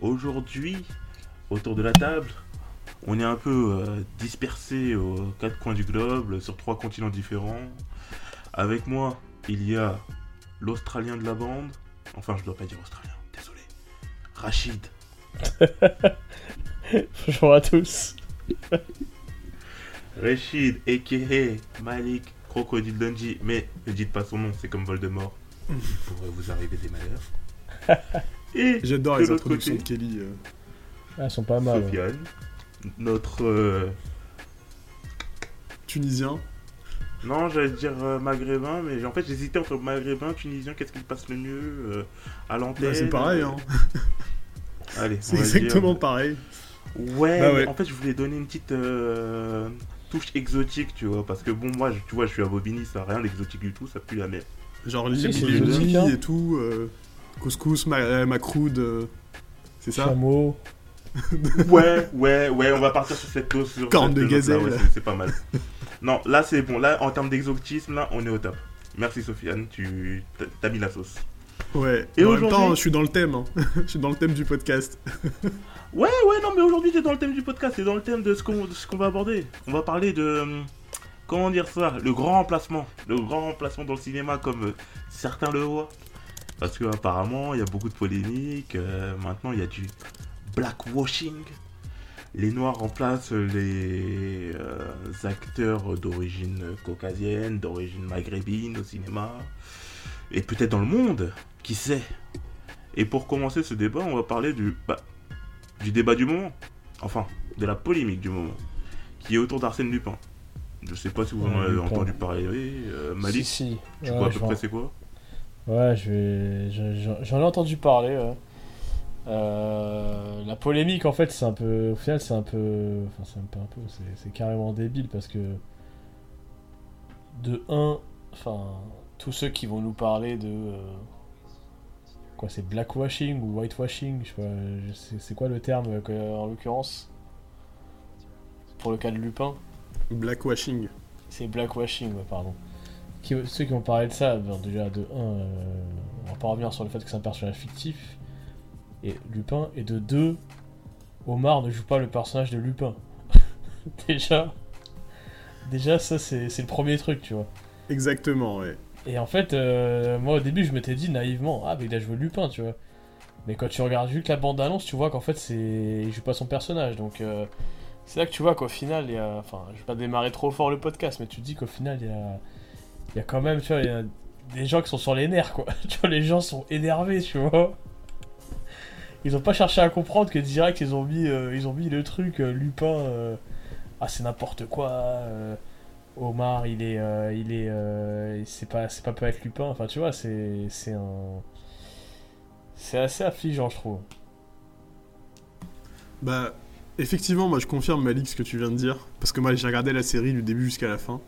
Aujourd'hui, autour de la table, on est un peu euh, dispersés aux quatre coins du globe, sur trois continents différents. Avec moi, il y a l'Australien de la bande. Enfin, je dois pas dire Australien, désolé. Rachid. Bonjour à tous. Rachid, a.k.a. Malik, Crocodile Dundee. Mais ne dites pas son nom, c'est comme Voldemort. Il pourrait vous arriver des malheurs. Et J'adore les introductions côté, de Kelly. euh. Ah, elles sont pas mal. ouais. Sofiane, notre... euh, Tunisien. Non, j'allais dire euh, maghrébin, mais en fait j'hésitais entre maghrébin, tunisien, qu'est-ce qui passe le mieux euh, à l'antenne? Bah, c'est pareil, hein. Allez, C'est exactement dire- pareil. Ouais, Bah ouais. en fait je voulais donner une petite euh, touche exotique, tu vois, parce que bon, moi, je- tu vois, je suis à Bobigny, ça a rien d'exotique du tout, ça pue la mer. Genre les exotique, hein. et tout. euh, couscous, ma, euh, macroude. euh, c'est ça Chameau. Ouais, ouais, ouais, on va partir sur cette dose. sur Corne de gazelle. ouais, c'est- pas mal. non, là c'est bon, là en termes d'exotisme, là on est au top. Merci Sofiane, tu t'as- mis la sauce. Ouais. Et en même aujourd'hui- temps, je suis dans le thème. hein. je suis dans le thème du podcast. Ouais, ouais, non, mais aujourd'hui, t'es dans le thème du podcast, c'est dans le thème de ce qu'on de ce qu'on va aborder. On va parler de. hum, Comment dire ça Le grand remplacement. Le grand remplacement dans le cinéma, comme euh, certains le voient. Parce que apparemment, il y a beaucoup de polémiques. euh, maintenant, il y a du blackwashing. Les Noirs remplacent les euh, acteurs d'origine caucasienne, d'origine maghrébine au cinéma. Et peut-être dans le monde, qui sait? Et pour commencer ce débat, on va parler du, bah, du débat du moment. Enfin, de la polémique du moment. Qui est autour d'Arsène Lupin. Je sais pas si vous en avez entendu parler. Euh, Malik, Si, si. tu Ouais, vois à peu près c'est quoi? Ouais, je vais... je- je- j'en ai entendu parler. ouais. Euh, la polémique, en fait, c'est un peu. Au final, c'est un peu. Enfin, c'est même pas un peu. C'est c'est carrément débile parce que. De 1, enfin, tous ceux qui vont nous parler de. euh, Quoi, c'est blackwashing ou whitewashing Je sais pas. je sais- C'est quoi le terme euh, que- en l'occurrence Pour le cas de Lupin? Blackwashing. C'est blackwashing, ouais, pardon. Qui- ceux qui ont parlé de ça, bon, déjà de 1, on va pas revenir sur le fait que c'est un personnage fictif, et Lupin, et de 2, Omar ne joue pas le personnage de Lupin. déjà, déjà ça c'est le premier truc, tu vois. Exactement, ouais. Et en fait, euh, moi au début je m'étais dit naïvement, ah mais il a joué Lupin, tu vois. Mais quand tu regardes que la bande annonce, tu vois qu'en fait c'est, il joue pas son personnage, donc euh, c'est là que tu vois qu'au final il y a, enfin, je vais pas démarrer trop fort le podcast, mais tu te dis qu'au final il y a, il y a quand même, tu vois, y a des gens qui sont sur les nerfs, quoi. tu vois, les gens sont énervés, tu vois. Ils ont pas cherché à comprendre que direct ils ont mis, euh, ils ont mis le truc euh, Lupin, euh, ah c'est n'importe quoi. Omar, il est, il est, c'est pas, pas peut être Lupin. Enfin, tu vois, c'est, c'est un, c'est assez affligeant, je trouve. Bah, effectivement, moi je confirme Malik ce que tu viens de dire. Parce que moi j'ai regardé la série du début jusqu'à la fin.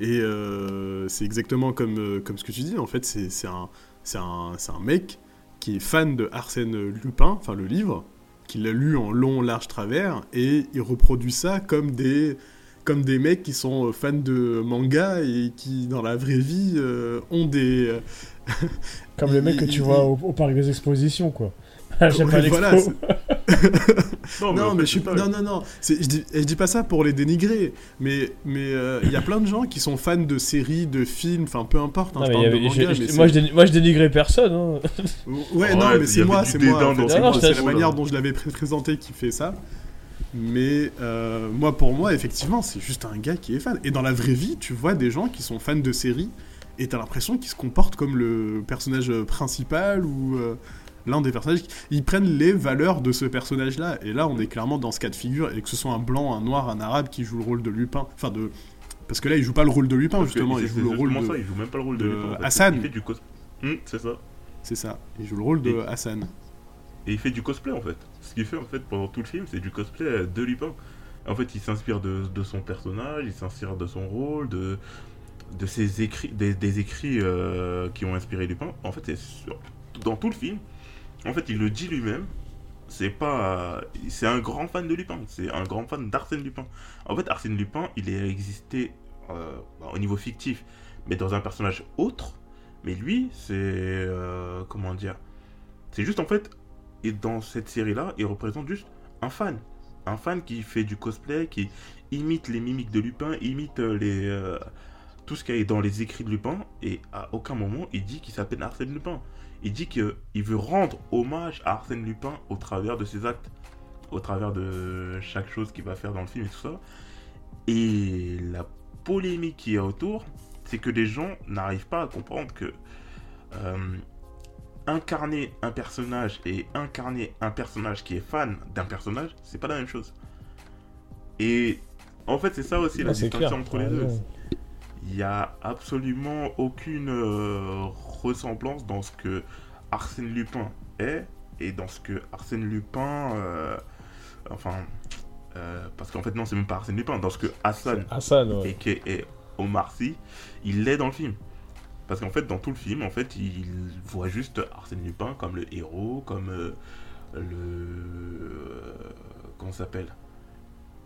Et euh, c'est exactement comme, euh, comme ce que tu dis. En fait, c'est un, un, un mec qui est fan de Arsène Lupin, enfin le livre, qui l'a lu en long, large, travers. Et il reproduit ça comme des, comme des mecs qui sont euh, fans de manga et qui, dans la vraie vie, euh, ont des. Comme le mec que tu vois au, au parc des expositions, quoi. J'aime Ouais, pas l'expo. voilà, Non, mais fait, je suis ça. non non non. Je dis, je dis pas ça pour les dénigrer, mais mais euh, il y a plein de gens qui sont fans de séries, de films, enfin peu importe. hein, Non, je mais parle il y de avait- manga, je- mais je- c'est- moi, je moi, je dénigrais personne. hein. Ouais, Ouais, non, mais c'est moi, c'est moi. en fait, dans c'est la manière dont je l'avais pré- présenté qui fait ça. Mais euh, moi, pour moi, effectivement, c'est juste un gars qui est fan. Et dans la vraie vie, tu vois des gens qui sont fans de séries et t'as l'impression qu'ils se comportent comme le personnage principal ou euh, l'un des personnages. Ils prennent les valeurs de ce personnage-là. Et là, on est clairement dans ce cas de figure. Et que ce soit un blanc, un noir, un arabe qui joue le rôle de Lupin. Enfin, de. Parce que là, il joue pas le rôle de Lupin, justement. Il joue le rôle de. ça, il joue même pas le rôle de, Lupin. Hassan. Il fait du cos- Hum, c'est ça. C'est ça. Il joue le rôle de Et- Hassan. et il fait du cosplay en fait. Ce qu'il fait en fait pendant tout le film, c'est du cosplay de Lupin. En fait, il s'inspire de, de son personnage, il s'inspire de son rôle, de, de ses écrits, des, des écrits euh, qui ont inspiré Lupin. En fait, c'est dans tout le film. En fait, il le dit lui-même. C'est pas, c'est un grand fan de Lupin. C'est un grand fan d'Arsène Lupin. En fait, Arsène Lupin, il est existé euh, au niveau fictif, mais dans un personnage autre. Mais lui, c'est euh, comment dire C'est juste en fait, et dans cette série-là, il représente juste un fan, un fan qui fait du cosplay, qui imite les mimiques de Lupin, imite euh, les tout ce qu'il y a dans les écrits de Lupin, et à aucun moment il dit qu'il s'appelle Arsène Lupin. Il dit qu'il veut rendre hommage à Arsène Lupin au travers de ses actes, au travers de chaque chose qu'il va faire dans le film et tout ça. Et la polémique qui est autour, c'est que les gens n'arrivent pas à comprendre que euh, incarner un personnage et incarner un personnage qui est fan d'un personnage, c'est pas la même chose. Et en fait, c'est ça aussi la Ah, c'est distinction clair. entre les t'as deux. Il y a absolument aucune euh, ressemblance dans ce que Arsène Lupin est et dans ce que Arsène Lupin. euh, enfin. euh, parce qu'en fait, non, c'est même pas Arsène Lupin. Dans ce que Hassan Hassan, ouais. et qui est Omar Sy, il l'est dans le film. Parce qu'en fait, dans tout le film, en fait, il voit juste Arsène Lupin comme le héros, comme euh, le. comment s'appelle?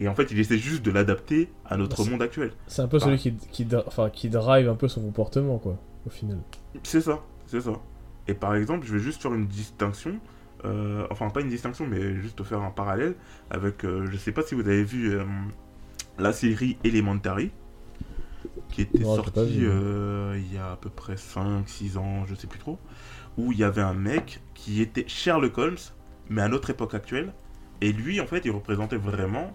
Et en fait, il essaie juste de l'adapter à notre Bah, monde actuel. C'est un peu celui qui, qui, enfin, qui drive un peu son comportement, quoi, au final. C'est ça, c'est ça. Et par exemple, je vais juste faire une distinction. euh, enfin, pas une distinction, mais juste faire un parallèle avec. euh, je sais pas si vous avez vu euh, la série Elementary, qui était sortie il y a à peu près 5-6 ans, je sais plus trop. Où il y avait un mec qui était Sherlock Holmes, mais à notre époque actuelle. Et lui, en fait, il représentait vraiment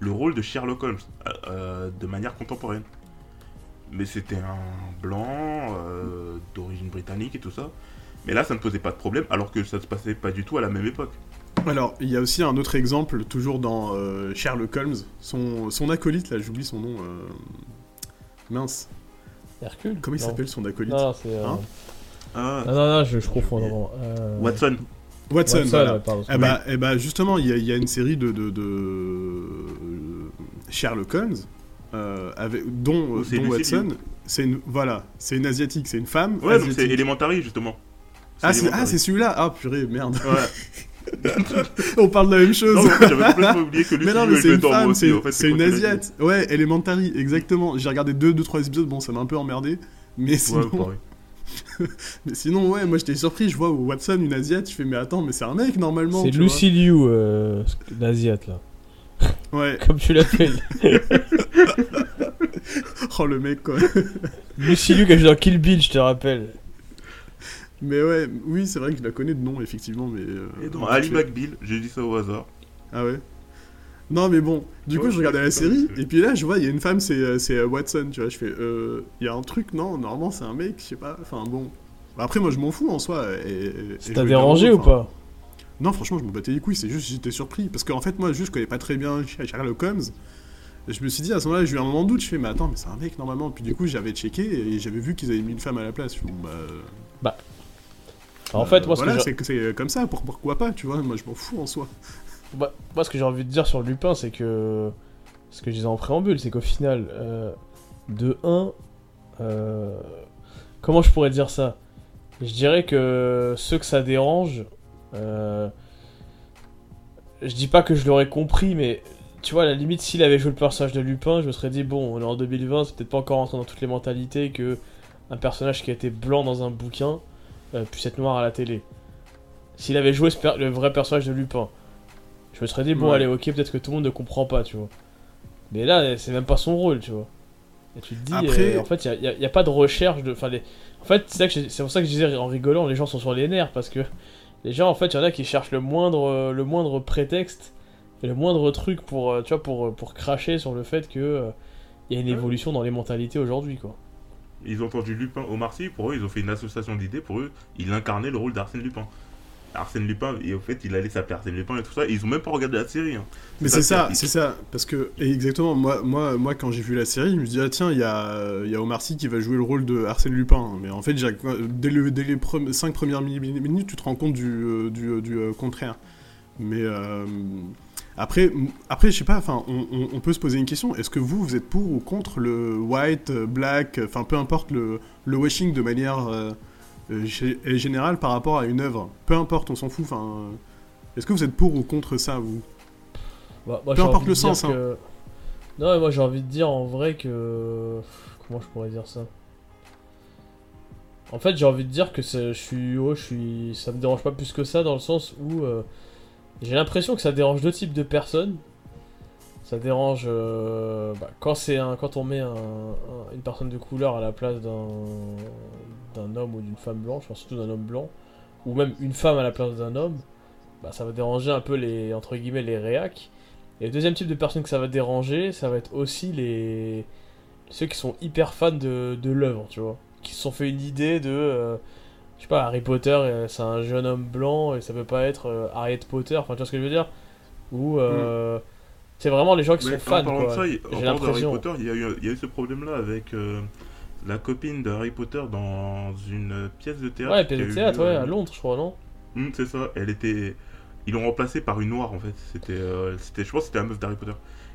le rôle de Sherlock Holmes de manière contemporaine. Mais c'était un blanc euh, d'origine britannique et tout ça. Mais là, ça ne posait pas de problème, alors que ça se passait pas du tout à la même époque. Alors, il y a aussi un autre exemple, toujours dans euh, Sherlock Holmes. Son, son acolyte, là, j'oublie son nom. euh, Mince. Hercule Comment il s'appelle son acolyte Non, c'est. euh, Hein Ah, Non, non, non, je, je confonds. non, euh, Watson. Watson, Watson, voilà. ouais, pardon. Eh bah, eh bah, justement, il y, a- il y a une série de, de, de, Sherlock Holmes, euh, avec, dont, Watson. C'est une, voilà, c'est une asiatique, c'est une femme. Ouais, donc c'est Elementary, justement. Ah, c'est ah, c'est celui-là. Ah, purée, merde. Ouais. On parle de la même chose. Non, mais j'avais complètement oublié que lui, Mais non, mais c'est une femme, c'est en fait, c'est une asiate. Ouais, Elementary, exactement. J'ai regardé 2 deux, deux, trois épisodes, bon, ça m'a un peu emmerdé. Mais Ouais, sinon, pareil. mais sinon, ouais, moi j'étais surpris. Je vois Watson, une asiate. Je fais, mais attends, mais c'est un mec normalement. C'est vois. Lucy Liu, euh, l'Asiate, là. Ouais, Comme tu l'appelles. oh le mec quoi. Lucy Liu qui a joué dans Kill Bill, je te rappelle. Mais ouais, oui, c'est vrai que je la connais de nom, effectivement. Mais, euh, Et donc, Ali McBeal, j'ai dit ça au hasard. Ah ouais Non, mais bon, du coup, je regardais la série, et puis là, je vois, il y a une femme, c'est euh, c'est, euh, Watson, tu vois. Je fais, euh, il y a un truc, non, normalement, c'est un mec, je sais pas. Enfin, bon. Bah, Après, moi, je m'en fous en soi. Et, Ça t'a dérangé ou pas? Non, franchement, je m'en battais les couilles, c'est juste, j'étais surpris. Parce qu'en fait, moi, juste, je connais pas très bien Sherlock Holmes. Je me suis dit, à ce moment-là, j'ai eu un moment de doute, je fais, mais attends, mais c'est un mec normalement. Puis du coup, j'avais checké et j'avais vu qu'ils avaient mis une femme à la place. Je fais, bon, bah. En fait, moi, ce que voilà, c'est que c'est comme ça, pour- pourquoi pas, tu vois? Moi, je m'en fous en soi. Bah, moi, ce que j'ai envie de dire sur Lupin, c'est que. Ce que je disais en préambule, c'est qu'au final, euh, de 1. euh, Comment je pourrais dire ça? Je dirais que ceux que ça dérange. Euh, Je dis pas que je l'aurais compris, mais. Tu vois, à la limite, s'il avait joué le personnage de Lupin, je me serais dit, bon, on est en 2020, c'est peut-être pas encore rentré dans toutes les mentalités que un personnage qui a été blanc dans un bouquin euh, puisse être noir à la télé. S'il avait joué le vrai personnage de Lupin, je me serais dit, bon, Ouais. allez, ok, peut-être que tout le monde ne comprend pas, tu vois. Mais là, c'est même pas son rôle, tu vois. Et tu te dis, Après- euh, en fait, il n'y a, pas de recherche de. Enfin, les... En fait, c'est pour ça que je disais en rigolant, les gens sont sur les nerfs, parce que les gens, en fait, il y en a qui cherchent le moindre, le moindre prétexte et le moindre truc pour, euh, tu vois, pour, pour cracher sur le fait que. euh, il y a une évolution dans les mentalités aujourd'hui, quoi. Ils ont entendu Lupin au Marcy, pour eux, ils ont fait une association d'idées, pour eux, il incarnait le rôle d'Arsène Lupin. Arsène Lupin, et au fait, il allait s'appeler Arsène Lupin et tout ça. Et ils ont même pas regardé la série. hein. Mais c'est ça, c'est ça. Parce que, et exactement, moi, moi, moi quand j'ai vu la série, je me suis dit, ah tiens, il y a, il y a Omar Sy qui va jouer le rôle de Arsène Lupin. Mais en fait, dès, le, dès les 5 premières mi- minutes, tu te rends compte du, euh, du, euh, du, euh, contraire. Mais euh, après, après, je sais pas, enfin, on, on- on peut se poser une question. Est-ce que vous, vous êtes pour ou contre le white, black, enfin, peu importe le, le washing de manière euh, euh, gé- générale par rapport à une œuvre Peu importe, on s'en fout. Enfin, euh, est-ce que vous êtes pour ou contre ça, vous? Bah, moi, Peu importe le sens, hein. que- Non, mais moi j'ai envie de dire en vrai que. Comment je pourrais dire ça? En fait, j'ai envie de dire que je suis. oh, je suis. Ça me dérange pas plus que ça dans le sens où. euh, J'ai l'impression que ça dérange deux types de personnes. Ça dérange euh, bah, quand c'est un quand on met un- un- une personne de couleur à la place d'un d'un homme ou d'une femme blanche, enfin surtout d'un homme blanc, ou même une femme à la place d'un homme, bah, ça va déranger un peu les entre guillemets les réacs. Et le deuxième type de personnes que ça va déranger, ça va être aussi les ceux qui sont hyper fans de, de l'œuvre, tu vois, qui se sont fait une idée de euh, je sais pas Harry Potter, euh, c'est un jeune homme blanc et ça peut pas être euh, Harriet Potter, enfin tu vois ce que je veux dire Ou euh, c'est vraiment les gens qui Mais sont fans en parlant de ça, il- en J'ai parlant de Harry l'impression. Potter, il y, a eu, il y a eu ce problème-là avec la copine de Harry Potter dans une pièce de théâtre. Ouais, pièce a de théâtre, ouais, euh, à Londres, je crois, non? Hum, c'est ça. Elle était. Ils l'ont remplacée par une noire en fait. C'était, euh, c'était, je pense que c'était la meuf d'Harry Potter.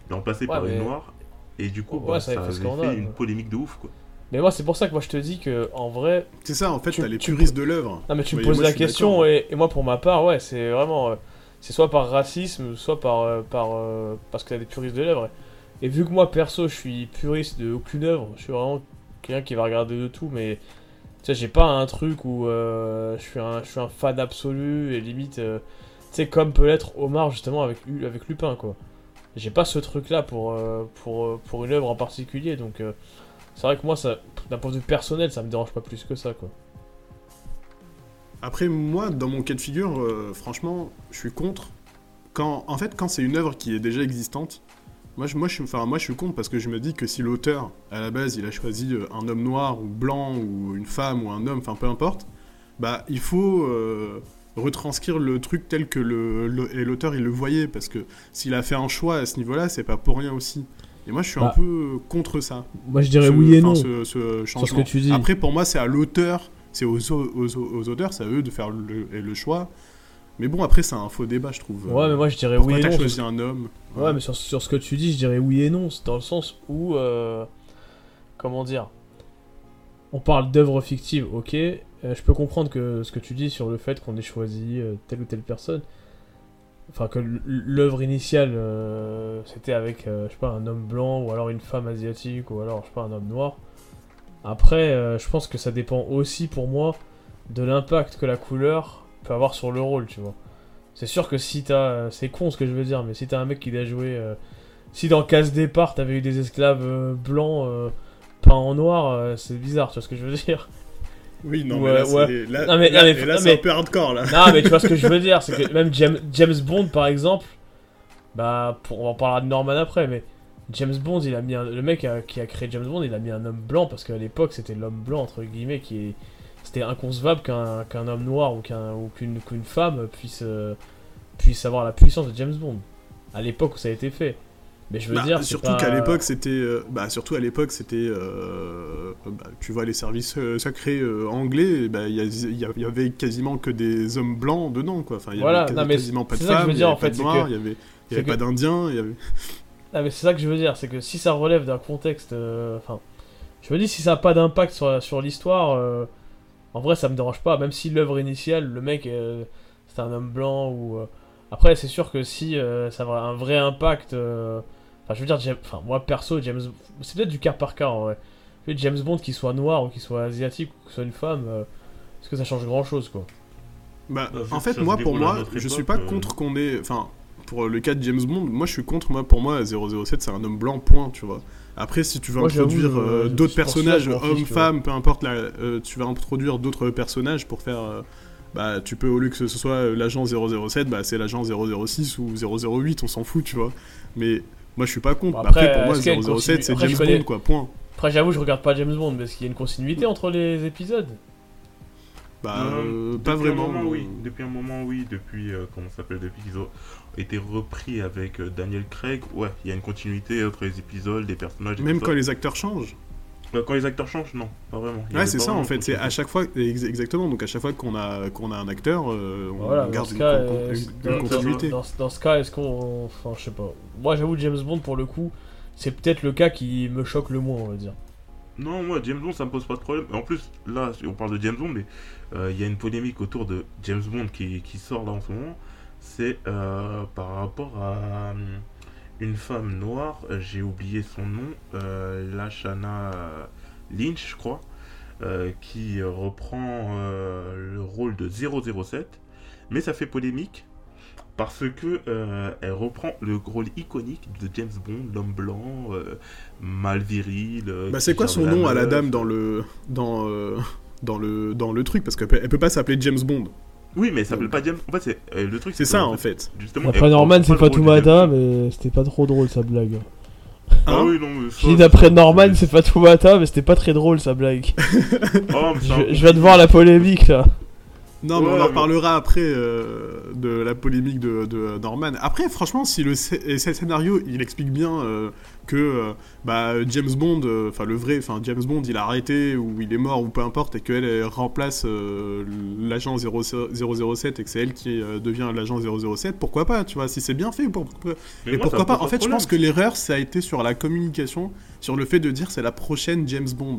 Ils l'ont remplacée Ouais, par mais- une noire. Et du coup, Ouais, bah, ça ça, avait avait fait une polémique de ouf quoi. Mais moi, c'est pour ça que moi je te dis que en vrai, C'est ça, en fait, Tu- t'as les tu- puristes de l'œuvre. Non mais tu me poses moi, la question et moi pour ma part ouais c'est vraiment euh, c'est soit par racisme soit par euh, par euh, parce que t'as des puristes de l'œuvre et, vu que moi perso je suis puriste de aucune œuvre je suis vraiment quelqu'un qui va regarder de tout mais tu sais j'ai pas un truc où euh, je suis un je suis un fan absolu et limite euh, tu sais comme peut l'être Omar justement avec avec Lupin quoi j'ai pas ce truc là pour euh, pour pour une œuvre en particulier donc c'est vrai que moi ça d'un point de vue personnel ça me dérange pas plus que ça quoi Après, moi, dans mon cas de figure, franchement, je suis contre. Quand, en fait, quand c'est une œuvre qui est déjà existante, moi je, moi, je, suis- enfin, moi je suis contre parce que je me dis que si l'auteur, à la base, il a choisi euh, un homme noir ou blanc ou une femme ou un homme, enfin peu importe, bah il faut euh, retranscrire le truc tel que le, le- l'auteur il le voyait parce que s'il a fait un choix à ce niveau-là, c'est pas pour rien aussi. Et moi je suis un Bah. peu contre ça. moi je dirais Ce- oui et non ce, ce sur ce changement. que tu dis Après, pour moi, c'est à l'auteur, c'est aux, au- aux, aux auteurs, c'est à eux de faire le, le choix. Mais bon, après, c'est un faux débat, je trouve. Ouais, mais moi je dirais Pourquoi oui et t'as non. choisi un homme Ouais, mais sur, sur ce que tu dis, je dirais oui et non. C'est dans le sens où. euh, comment dire On parle d'œuvres fictives, ok. euh, je peux comprendre que ce que tu dis sur le fait qu'on ait choisi euh, telle ou telle personne. Enfin, que l'œuvre initiale, c'était avec, je sais pas, un homme blanc, ou alors une femme asiatique, ou alors, je sais pas, un homme noir. Après, je pense que ça dépend aussi pour moi de l'impact que la couleur peut avoir sur le rôle, tu vois. C'est sûr que si t'as. C'est con ce que je veux dire, mais si t'as un mec qui a joué. euh, Si dans Casse Départ, t'avais eu des esclaves euh, blancs euh, peints en noir, euh, c'est bizarre, tu vois ce que je veux dire Oui, non, Ouais, mais là, ouais. c'est- là, là- là, c'est un peu hardcore, là. Non, mais tu vois ce que je veux dire, c'est que même James, James Bond, par exemple, bah, pour, on en parlera de Norman après, mais James Bond, il a mis un- le mec a- qui a créé James Bond, il a mis un homme blanc parce qu'à l'époque, c'était l'homme blanc entre guillemets qui est, c'était inconcevable qu'un qu'un homme noir ou qu'un ou qu'une qu'une femme puisse euh, puisse avoir la puissance de James Bond. À l'époque où ça a été fait. Mais je veux Bah, dire, surtout pas- qu'à l'époque, c'était. euh, bah, surtout à l'époque, c'était. euh, bah, tu vois, les services euh, euh, anglais, bah, il y, il y y avait quasiment que des hommes blancs dedans, quoi. Enfin, il y Voilà, avait non, quasiment pas de femmes, il y dire, avait pas de noirs, il y avait, y avait que- pas d'indiens, il y avait. Ah mais c'est ça que je veux dire, c'est que si ça relève d'un contexte, enfin, je me dis si ça n'a pas d'impact sur, sur l'histoire, en vrai ça me dérange pas, même si l'œuvre initiale, le mec, euh, c'est un homme blanc ou, euh, après c'est sûr que si euh, ça a un vrai impact, euh, enfin je veux dire, James- enfin moi perso James, c'est peut-être du cas par cas en vrai, Je veux dire, James Bond qu'il soit noir ou qu'il soit asiatique ou qu'il soit une femme, euh, est-ce que ça change grand chose quoi? Bah, Bah, en fait, moi, pour moi, je suis pas euh, contre qu'on ait. Enfin, pour le cas de James Bond, moi, je suis contre. Moi, pour moi, 007, c'est un homme blanc, point, tu vois. Après, si tu veux Moi, introduire euh, d'autres personnages, hommes, vois. femmes, peu importe, la, euh, tu vas introduire d'autres personnages pour faire. euh, bah, tu peux, au lieu que ce soit euh, l'agent 007, bah, c'est l'agent 006 ou 008, on s'en fout, tu vois. Mais moi, je suis pas contre. Bon, Après, après, pour moi, est-ce qu'il y a une 007, c'est James connais- Bond, quoi, point. Après j'avoue je regarde pas James Bond, mais est-ce qu'il y a une continuité entre les épisodes? Bah, Euh, euh, depuis pas vraiment. Un moment, oui. euh, Depuis un moment, oui. Depuis, euh, comment ça s'appelle Depuis qu'ils ont été repris avec euh, Daniel Craig, ouais, il y a une continuité entre les épisodes, les personnages. et Même tout quand ça. les acteurs changent. Euh, quand les acteurs changent, non, pas vraiment. Il Ouais, c'est ça en fait. C'est à chaque fois, ex- exactement. Donc à chaque fois qu'on a qu'on a un acteur, euh, on Voilà, dans garde ce une, cas, con- une- dans, une dans- continuité. dans- dans ce cas, est-ce qu'on. Enfin, je sais pas. Moi, j'avoue, James Bond, pour le coup, c'est peut-être le cas qui me choque le moins, on va dire. Non, moi, James Bond, ça me pose pas de problème. En plus, là, on parle de James Bond, mais euh, il y a une polémique autour de James Bond qui, qui sort là en ce moment. C'est euh, par rapport à hum, une femme noire, euh, j'ai oublié son nom, euh, Lashana Lynch, je crois, euh, qui reprend euh, le rôle de 007. Mais ça fait polémique parce que euh, elle reprend le rôle iconique de James Bond, l'homme blanc, euh, mal viril. euh, Bah c'est quoi son nom à la dame dans le dans euh, dans le dans le truc? Parce qu'elle peut, peut pas s'appeler James Bond. Oui, mais ça s'appelle pas James. En fait, c'est euh, le truc. C'est ça en fait. Justement. Après Norman, c'est Fatoumata, mais c'était pas trop drôle sa blague. Ah Hein oui, non, mais Je ça, d'après Norman, c'est Fatoumata, mais c'était pas très drôle sa blague. Oh, mais c'est un- Je, je viens de voir la polémique là. Non, mais on en reparlera après euh, de la polémique de, de Norman. Après, franchement, si le, et scénario il explique bien euh, que euh, bah, James Bond, enfin le vrai, enfin James Bond, il a arrêté ou il est mort ou peu importe, et qu'elle elle remplace l'agent 0- 007 et que c'est elle qui devient l'agent 007, pourquoi pas, tu vois, si c'est bien fait. Pour, et moi, pourquoi pas En fait, je pense que l'erreur, ça a été sur la communication, sur le fait de dire c'est la prochaine James Bond.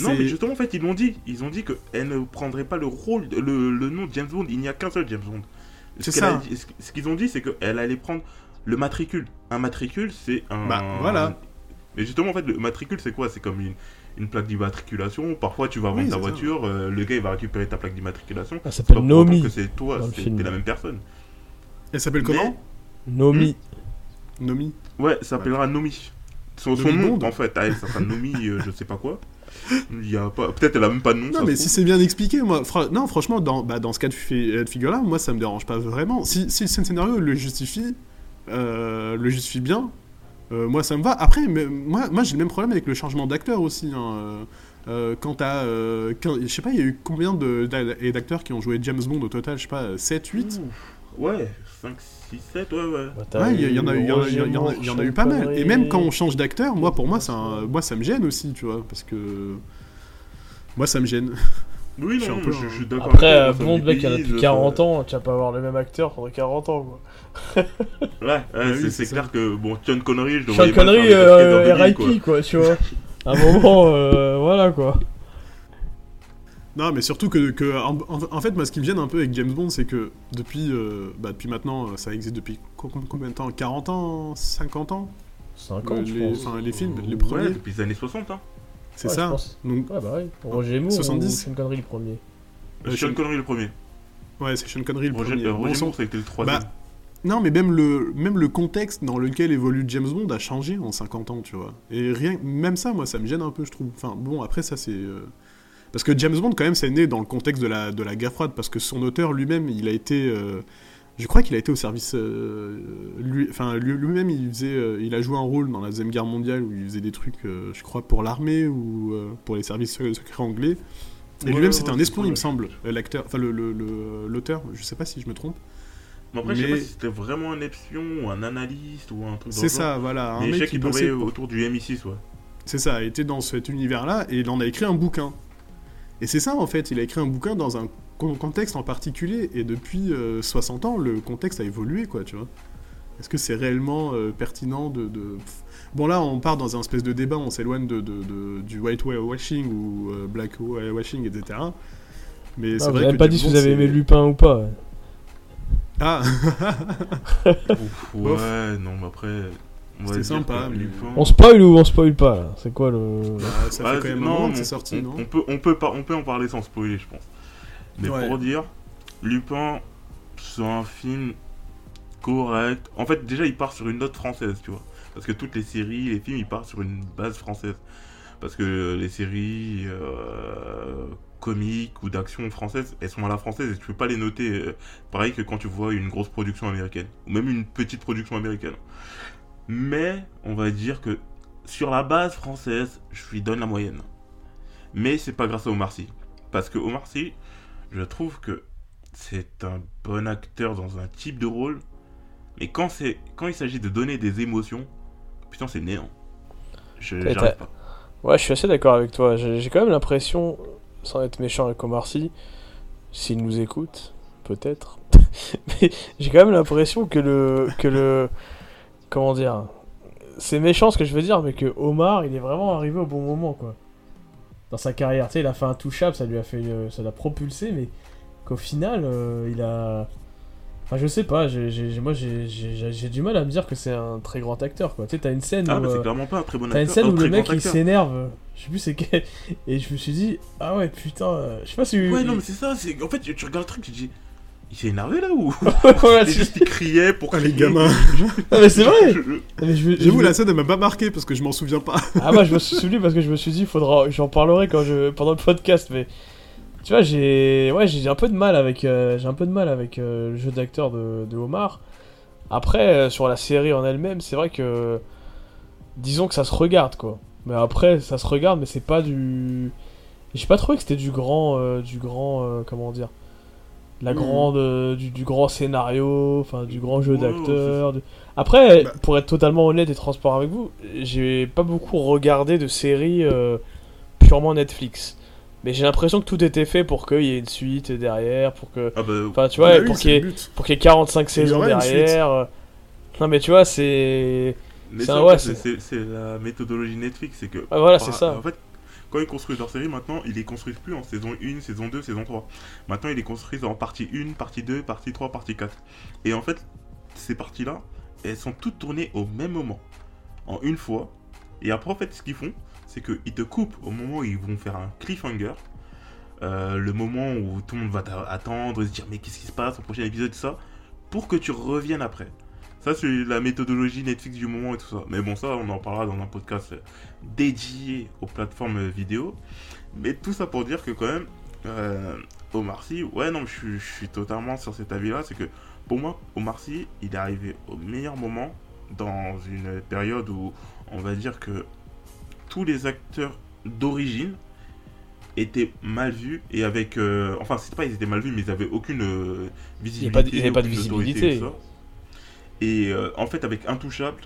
Non, mais justement, en fait, ils l'ont dit. Ils ont dit qu'elle ne prendrait pas le rôle, de- le, le nom de James Bond. Il n'y a qu'un seul James Bond. Ce C'est a ça. dit- ce ce qu'ils ont dit, c'est qu'elle allait prendre le matricule. Un matricule, c'est un. Bah, voilà. Mais justement, en fait, le matricule, c'est quoi? C'est comme une, une plaque d'immatriculation. Parfois, tu vas vendre Oui, ta voiture, euh, le gars, il va récupérer ta plaque d'immatriculation. Elle C'est s'appelle Nomi. que c'est toi, c'est la même personne. Elle s'appelle Mais- comment Nomi. Nomi Ouais, ça s'appellera Nomi. Son, son nom, en fait, elle, ça sera Nomi, euh, je sais pas quoi. Il y a pas... Peut-être elle a même pas de nom. Non, mais si c'est bien expliqué, moi, fra- non, franchement, dans, bah, dans ce cas de, fi- de figure-là, moi, ça me dérange pas vraiment. Si, si le scénario le justifie, euh, le justifie bien, euh, moi, ça me va. Après, mais, moi, moi j'ai le même problème avec le changement d'acteur aussi. Hein. Euh, euh, euh, quand- je sais pas, il y a eu combien d'acteurs qui ont joué James Bond au total Je sais pas, 7, 8 Ouais, 5, 6, 7, ouais, ouais. Bah, Ouais, il y, en a eu- il y en a- y en a- en a- eu pas mal. Et même quand on change d'acteur, moi, pour moi, ça, moi, ça me gêne aussi, tu vois, parce que. Moi, ça me gêne. Oui, Je suis un peu je, un- je suis d'accord. Après, avec euh, toi, ça Bond, me mec, il y en a depuis ça- 40 ans, tu vas pas avoir le même acteur pendant 40 ans, quoi. Ouais, oui, c'est clair que, bon, Sean Connery, je le Sean Connery, cascades euh, quoi. RIP, quoi, tu vois. À un moment, euh, voilà, quoi. Non, mais surtout que, que en, fait, moi, ce qui me gêne un peu avec James Bond, c'est que depuis, euh, bah, depuis maintenant, euh, ça existe depuis co- co- combien de temps? 40 ans? 50 ans? 50, je les, pense. enfin, les films, les Ouais, premiers, depuis les années 60, hein. c'est Ouais, je ça. Donc, Ouais, bah ouais. Roger Moore 70. ou Sean Connery le premier. Euh, Sean Connery le premier. ouais, c'est Sean Connery le Roger, premier. euh, Bon Roger sang. Moore, c'était le troisième. Bah, Non, mais même le, même le contexte dans lequel évolue James Bond a changé en 50 ans, tu vois. Et rien, même ça, moi, ça me gêne un peu, je trouve. Enfin, bon, après, ça, c'est. euh, Parce que James Bond, quand même, c'est né dans le contexte de la, de la guerre froide, parce que son auteur lui-même, il a été. euh, Je crois qu'il a été au service. euh, lui- Enfin, lui- lui-même, il faisait, euh, il a joué un rôle dans la deuxième guerre mondiale où il faisait des trucs, je crois, pour l'armée ou pour les services secrets anglais. Et Ouais, lui-même, ouais, c'était ouais, un espion, il me semble, l'acteur, enfin le- le- le- l'auteur. Je sais pas si je me trompe. Mais après, je sais mais- pas si c'était vraiment un espion ou un analyste ou un truc C'est genre. ça, voilà. Un Mais je mec sais qui qu'il bossait travaillait pour- autour du MI6, ouais. C'est ça, il était dans cet univers-là et il en a écrit un bouquin. Et c'est ça en fait, il a écrit un bouquin dans un con- contexte en particulier et depuis euh, 60 ans, le contexte a évolué quoi, tu vois. Est-ce que c'est réellement euh, pertinent de. Bon là, on part dans un espèce de débat, on s'éloigne de, de- de- du whitewashing ou euh, blackwashing, etc. Mais Ah, c'est vous vrai que pas dit si vous avez aimé Lupin ou pas. Ah, Ouf, ouais, non, mais après. C'était sympa, mais- On spoil ou on spoil pas là? C'est quoi le. bah, ça fait quand c'est- même un non, moment que mais c'est sorti, on, non? on peut, on, peut pas, on peut en parler sans spoiler, je pense. Mais Ouais. pour dire, Lupin, c'est un film correct. En fait, déjà, il part sur une note française, tu vois. Parce que toutes les séries, les films, ils partent sur une base française. Parce que les séries euh, comiques ou d'action françaises, elles sont à la française et tu peux pas les noter euh, pareil que quand tu vois une grosse production américaine. Ou même une petite production américaine. Mais, on va dire que sur la base française, je lui donne la moyenne. Mais c'est pas grâce à Omar Sy. Parce que Omar Sy, je trouve que c'est un bon acteur dans un type de rôle, mais quand, c'est, quand il s'agit de donner des émotions, putain, c'est néant. Je, j'arrive pas. Ouais, je suis assez d'accord avec toi. J'ai j'ai quand même l'impression, sans être méchant avec Omar Sy, s'il nous écoute, peut-être, mais j'ai quand même l'impression que le, que le, comment dire, c'est méchant ce que je veux dire, mais que Omar, il est vraiment arrivé au bon moment, quoi. Dans sa carrière, tu sais, il a fait un touchable, ça lui a fait, euh, ça l'a propulsé, mais qu'au final, euh, il a, enfin, je sais pas, j'ai- j'ai- moi, j'ai- du mal à me dire que c'est un très grand acteur, quoi. Tu sais, t'as une scène Ah, où, mais euh, c'est clairement pas un très bon T'as acteur. une scène où le mec il s'énerve, je sais plus c'est quel, et je me suis dit, ah ouais putain, je sais pas si. Ouais, non, mais c'est ça. c'est- En fait, tu tu regardes le truc, tu te dis, il s'est énervé là ou? C'est- juste il criait pour Ah, les gamins. Non, mais c'est vrai! Je- je- J'avoue, la scène, elle m'a pas marqué parce que je m'en souviens pas. Ah, moi je me suis souvenu parce que je me suis dit, faudra, j'en parlerai quand je, pendant le podcast, mais tu vois, j'ai, ouais, j'ai un peu de mal avec, euh, j'ai un peu de mal avec euh, le jeu d'acteur de, de Omar. Après, euh, sur la série en elle-même, c'est vrai que, disons que ça se regarde quoi. Mais après, ça se regarde, mais c'est pas du, j'ai pas trouvé que c'était du grand, euh, du grand, euh, comment dire, la Mhm. grande, euh, du, du grand scénario, enfin du grand jeu d'acteur. du- Après, Bah. pour être totalement honnête et transparent avec vous, j'ai pas beaucoup regardé de séries euh, purement Netflix. Mais j'ai l'impression que tout était fait pour qu'il y ait une suite derrière, pour que. Ah bah, Enfin, tu vois, pour qu'il y, qu'il y ait 45 y saisons derrière. euh. Non, mais tu vois, c'est. c'est ouais, la méthodologie Netflix, c'est que Ouais, voilà, c'est ça. En fait, quand ils construisent leur série, maintenant, ils les construisent plus en saison 1, saison 2, saison 3. Maintenant, ils les construisent en partie 1, partie 2, partie 3, partie 4. Et en fait, ces parties-là, elles sont toutes tournées au même moment. En une fois. Et après, en fait, ce qu'ils font, c'est qu'ils te coupent au moment où ils vont faire un cliffhanger. Euh, le moment où tout le monde va t'attendre, se dire mais qu'est-ce qui se passe au prochain épisode, ça, pour que tu reviennes après. Ça, c'est la méthodologie Netflix du moment et tout ça. Mais bon, ça, on en parlera dans un podcast euh, dédié aux plateformes vidéo. Mais tout ça pour dire que quand même, euh, Omar Sy, ouais, non, je, suis- je suis totalement sur cet avis-là. C'est que pour moi, Omar Sy, il est arrivé au meilleur moment dans une période où on va dire que tous les acteurs d'origine étaient mal vus et avec euh, enfin c'est pas ils étaient mal vus mais ils avaient aucune euh, visibilité ils avaient pas de visibilité. Et euh, en fait avec Intouchable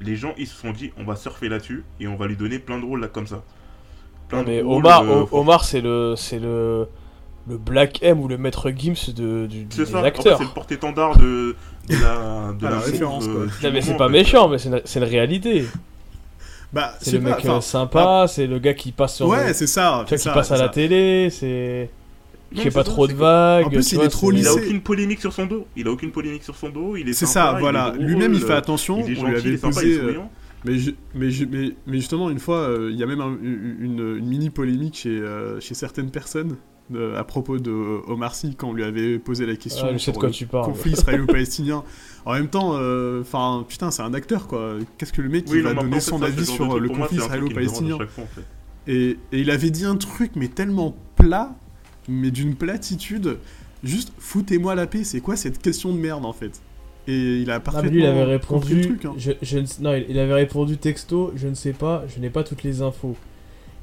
les gens ils se sont dit on va surfer là-dessus et on va lui donner plein de rôles là comme ça plein Non, de mais rôles, Omar, euh, Omar c'est le, c'est le, le Black M ou le Maître Gims de, du, c'est des ça en fait, acteurs. c'est le porte-étendard de, de la de Ah, la référence, euh, quoi. du Non, mais c'est pas en fait. méchant, mais c'est une, c'est une réalité. Bah, C'est le pas, mec sympa, c'est le gars qui passe sur. Ouais, le- c'est ça. qui ça, passe à la télé, c'est. Qui Non, fait mais pas ça, trop de vagues. En plus, il vois, est trop c'est- il a aucune polémique sur son dos il a aucune polémique sur son dos il est C'est ça, il voilà. est Lui-même, il fait euh, attention. il est On lui il avait est sympa, il est posé. Mais, je- mais, je- mais, mais justement, une fois, euh, il y a même un- une, une mini polémique chez, euh, chez certaines personnes à propos de Omar Sy quand on lui avait posé la question Ah, de sur quoi le tu parles. conflit israélo-palestinien. En même temps, enfin, putain, c'est un acteur quoi. Qu'est-ce que le mec Oui, il va donner son ça, avis sur le conflit israélo-palestinien chaque fois, en fait. et, et il avait dit un truc, mais tellement plat, mais d'une platitude. Juste, foutez-moi la paix, c'est quoi cette question de merde en fait? Et il a Ah, parfaitement lui, il avait le répondu. truc. hein. je, non, il, avait répondu texto Je ne sais pas, je n'ai pas toutes les infos.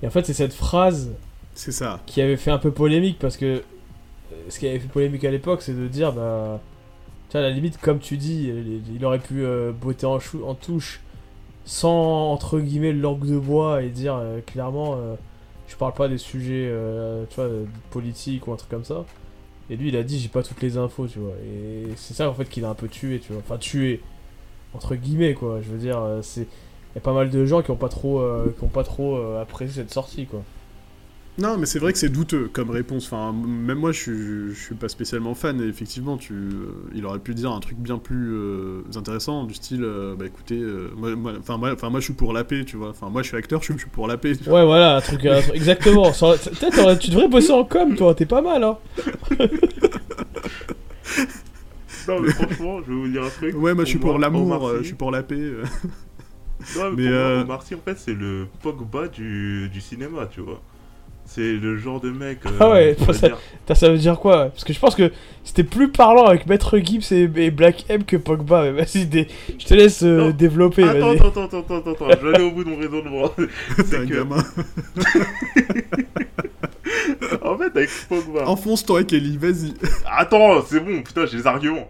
Et en fait, c'est cette phrase C'est ça. qui avait fait un peu polémique parce que euh, ce qui avait fait polémique à l'époque, c'est de dire bah. Tu vois, à la limite, comme tu dis, il, aurait pu euh, botter en, chou- en touche sans entre guillemets le langue de bois et dire euh, clairement euh, je parle pas des sujets euh, tu vois, politiques ou un truc comme ça. Et lui, il a dit j'ai pas toutes les infos, tu vois. Et c'est ça en fait qu'il a un peu tué, tu vois. Enfin, tué entre guillemets, quoi. Je veux dire, euh, c'est. Il y a pas mal de gens qui ont pas trop, euh, qui ont pas trop euh, apprécié cette sortie, quoi. Non, mais c'est vrai que c'est douteux comme réponse. Enfin, même moi, je suis, je suis pas spécialement fan. Et effectivement, tu, euh, il aurait pu dire un truc bien plus euh, intéressant, du style, euh, bah écoutez, euh, moi, moi- enfin moi, enfin moi, je suis pour la paix, tu vois. Enfin, moi, je suis acteur, je suis, je suis pour la paix. Ouais, voilà, un truc. un truc- exactement. Peut-être tu devrais bosser en com, toi. T'es pas mal, hein. Non, mais franchement, je vais vous dire un truc. Ouais, moi, je suis pour l'amour, je suis pour la paix. Non, mais Mais, pour euh, moi, en fait, c'est le Pogba du, du cinéma, tu vois. C'est le genre de mec. euh, Ah ouais, ça- dire- ça veut dire quoi Parce que je pense que c'était plus parlant avec Maître Gibbs et, et Black M que Pogba. Mais vas-y, je te laisse euh, développer. Attends, attends, attends, attends, attends, attends, je vais aller au bout de mon raisonnement. C'est un que- gamin. en fait, avec Pogba. Enfonce-toi, Kelly, vas-y. Attends, c'est bon, putain, j'ai les arguments.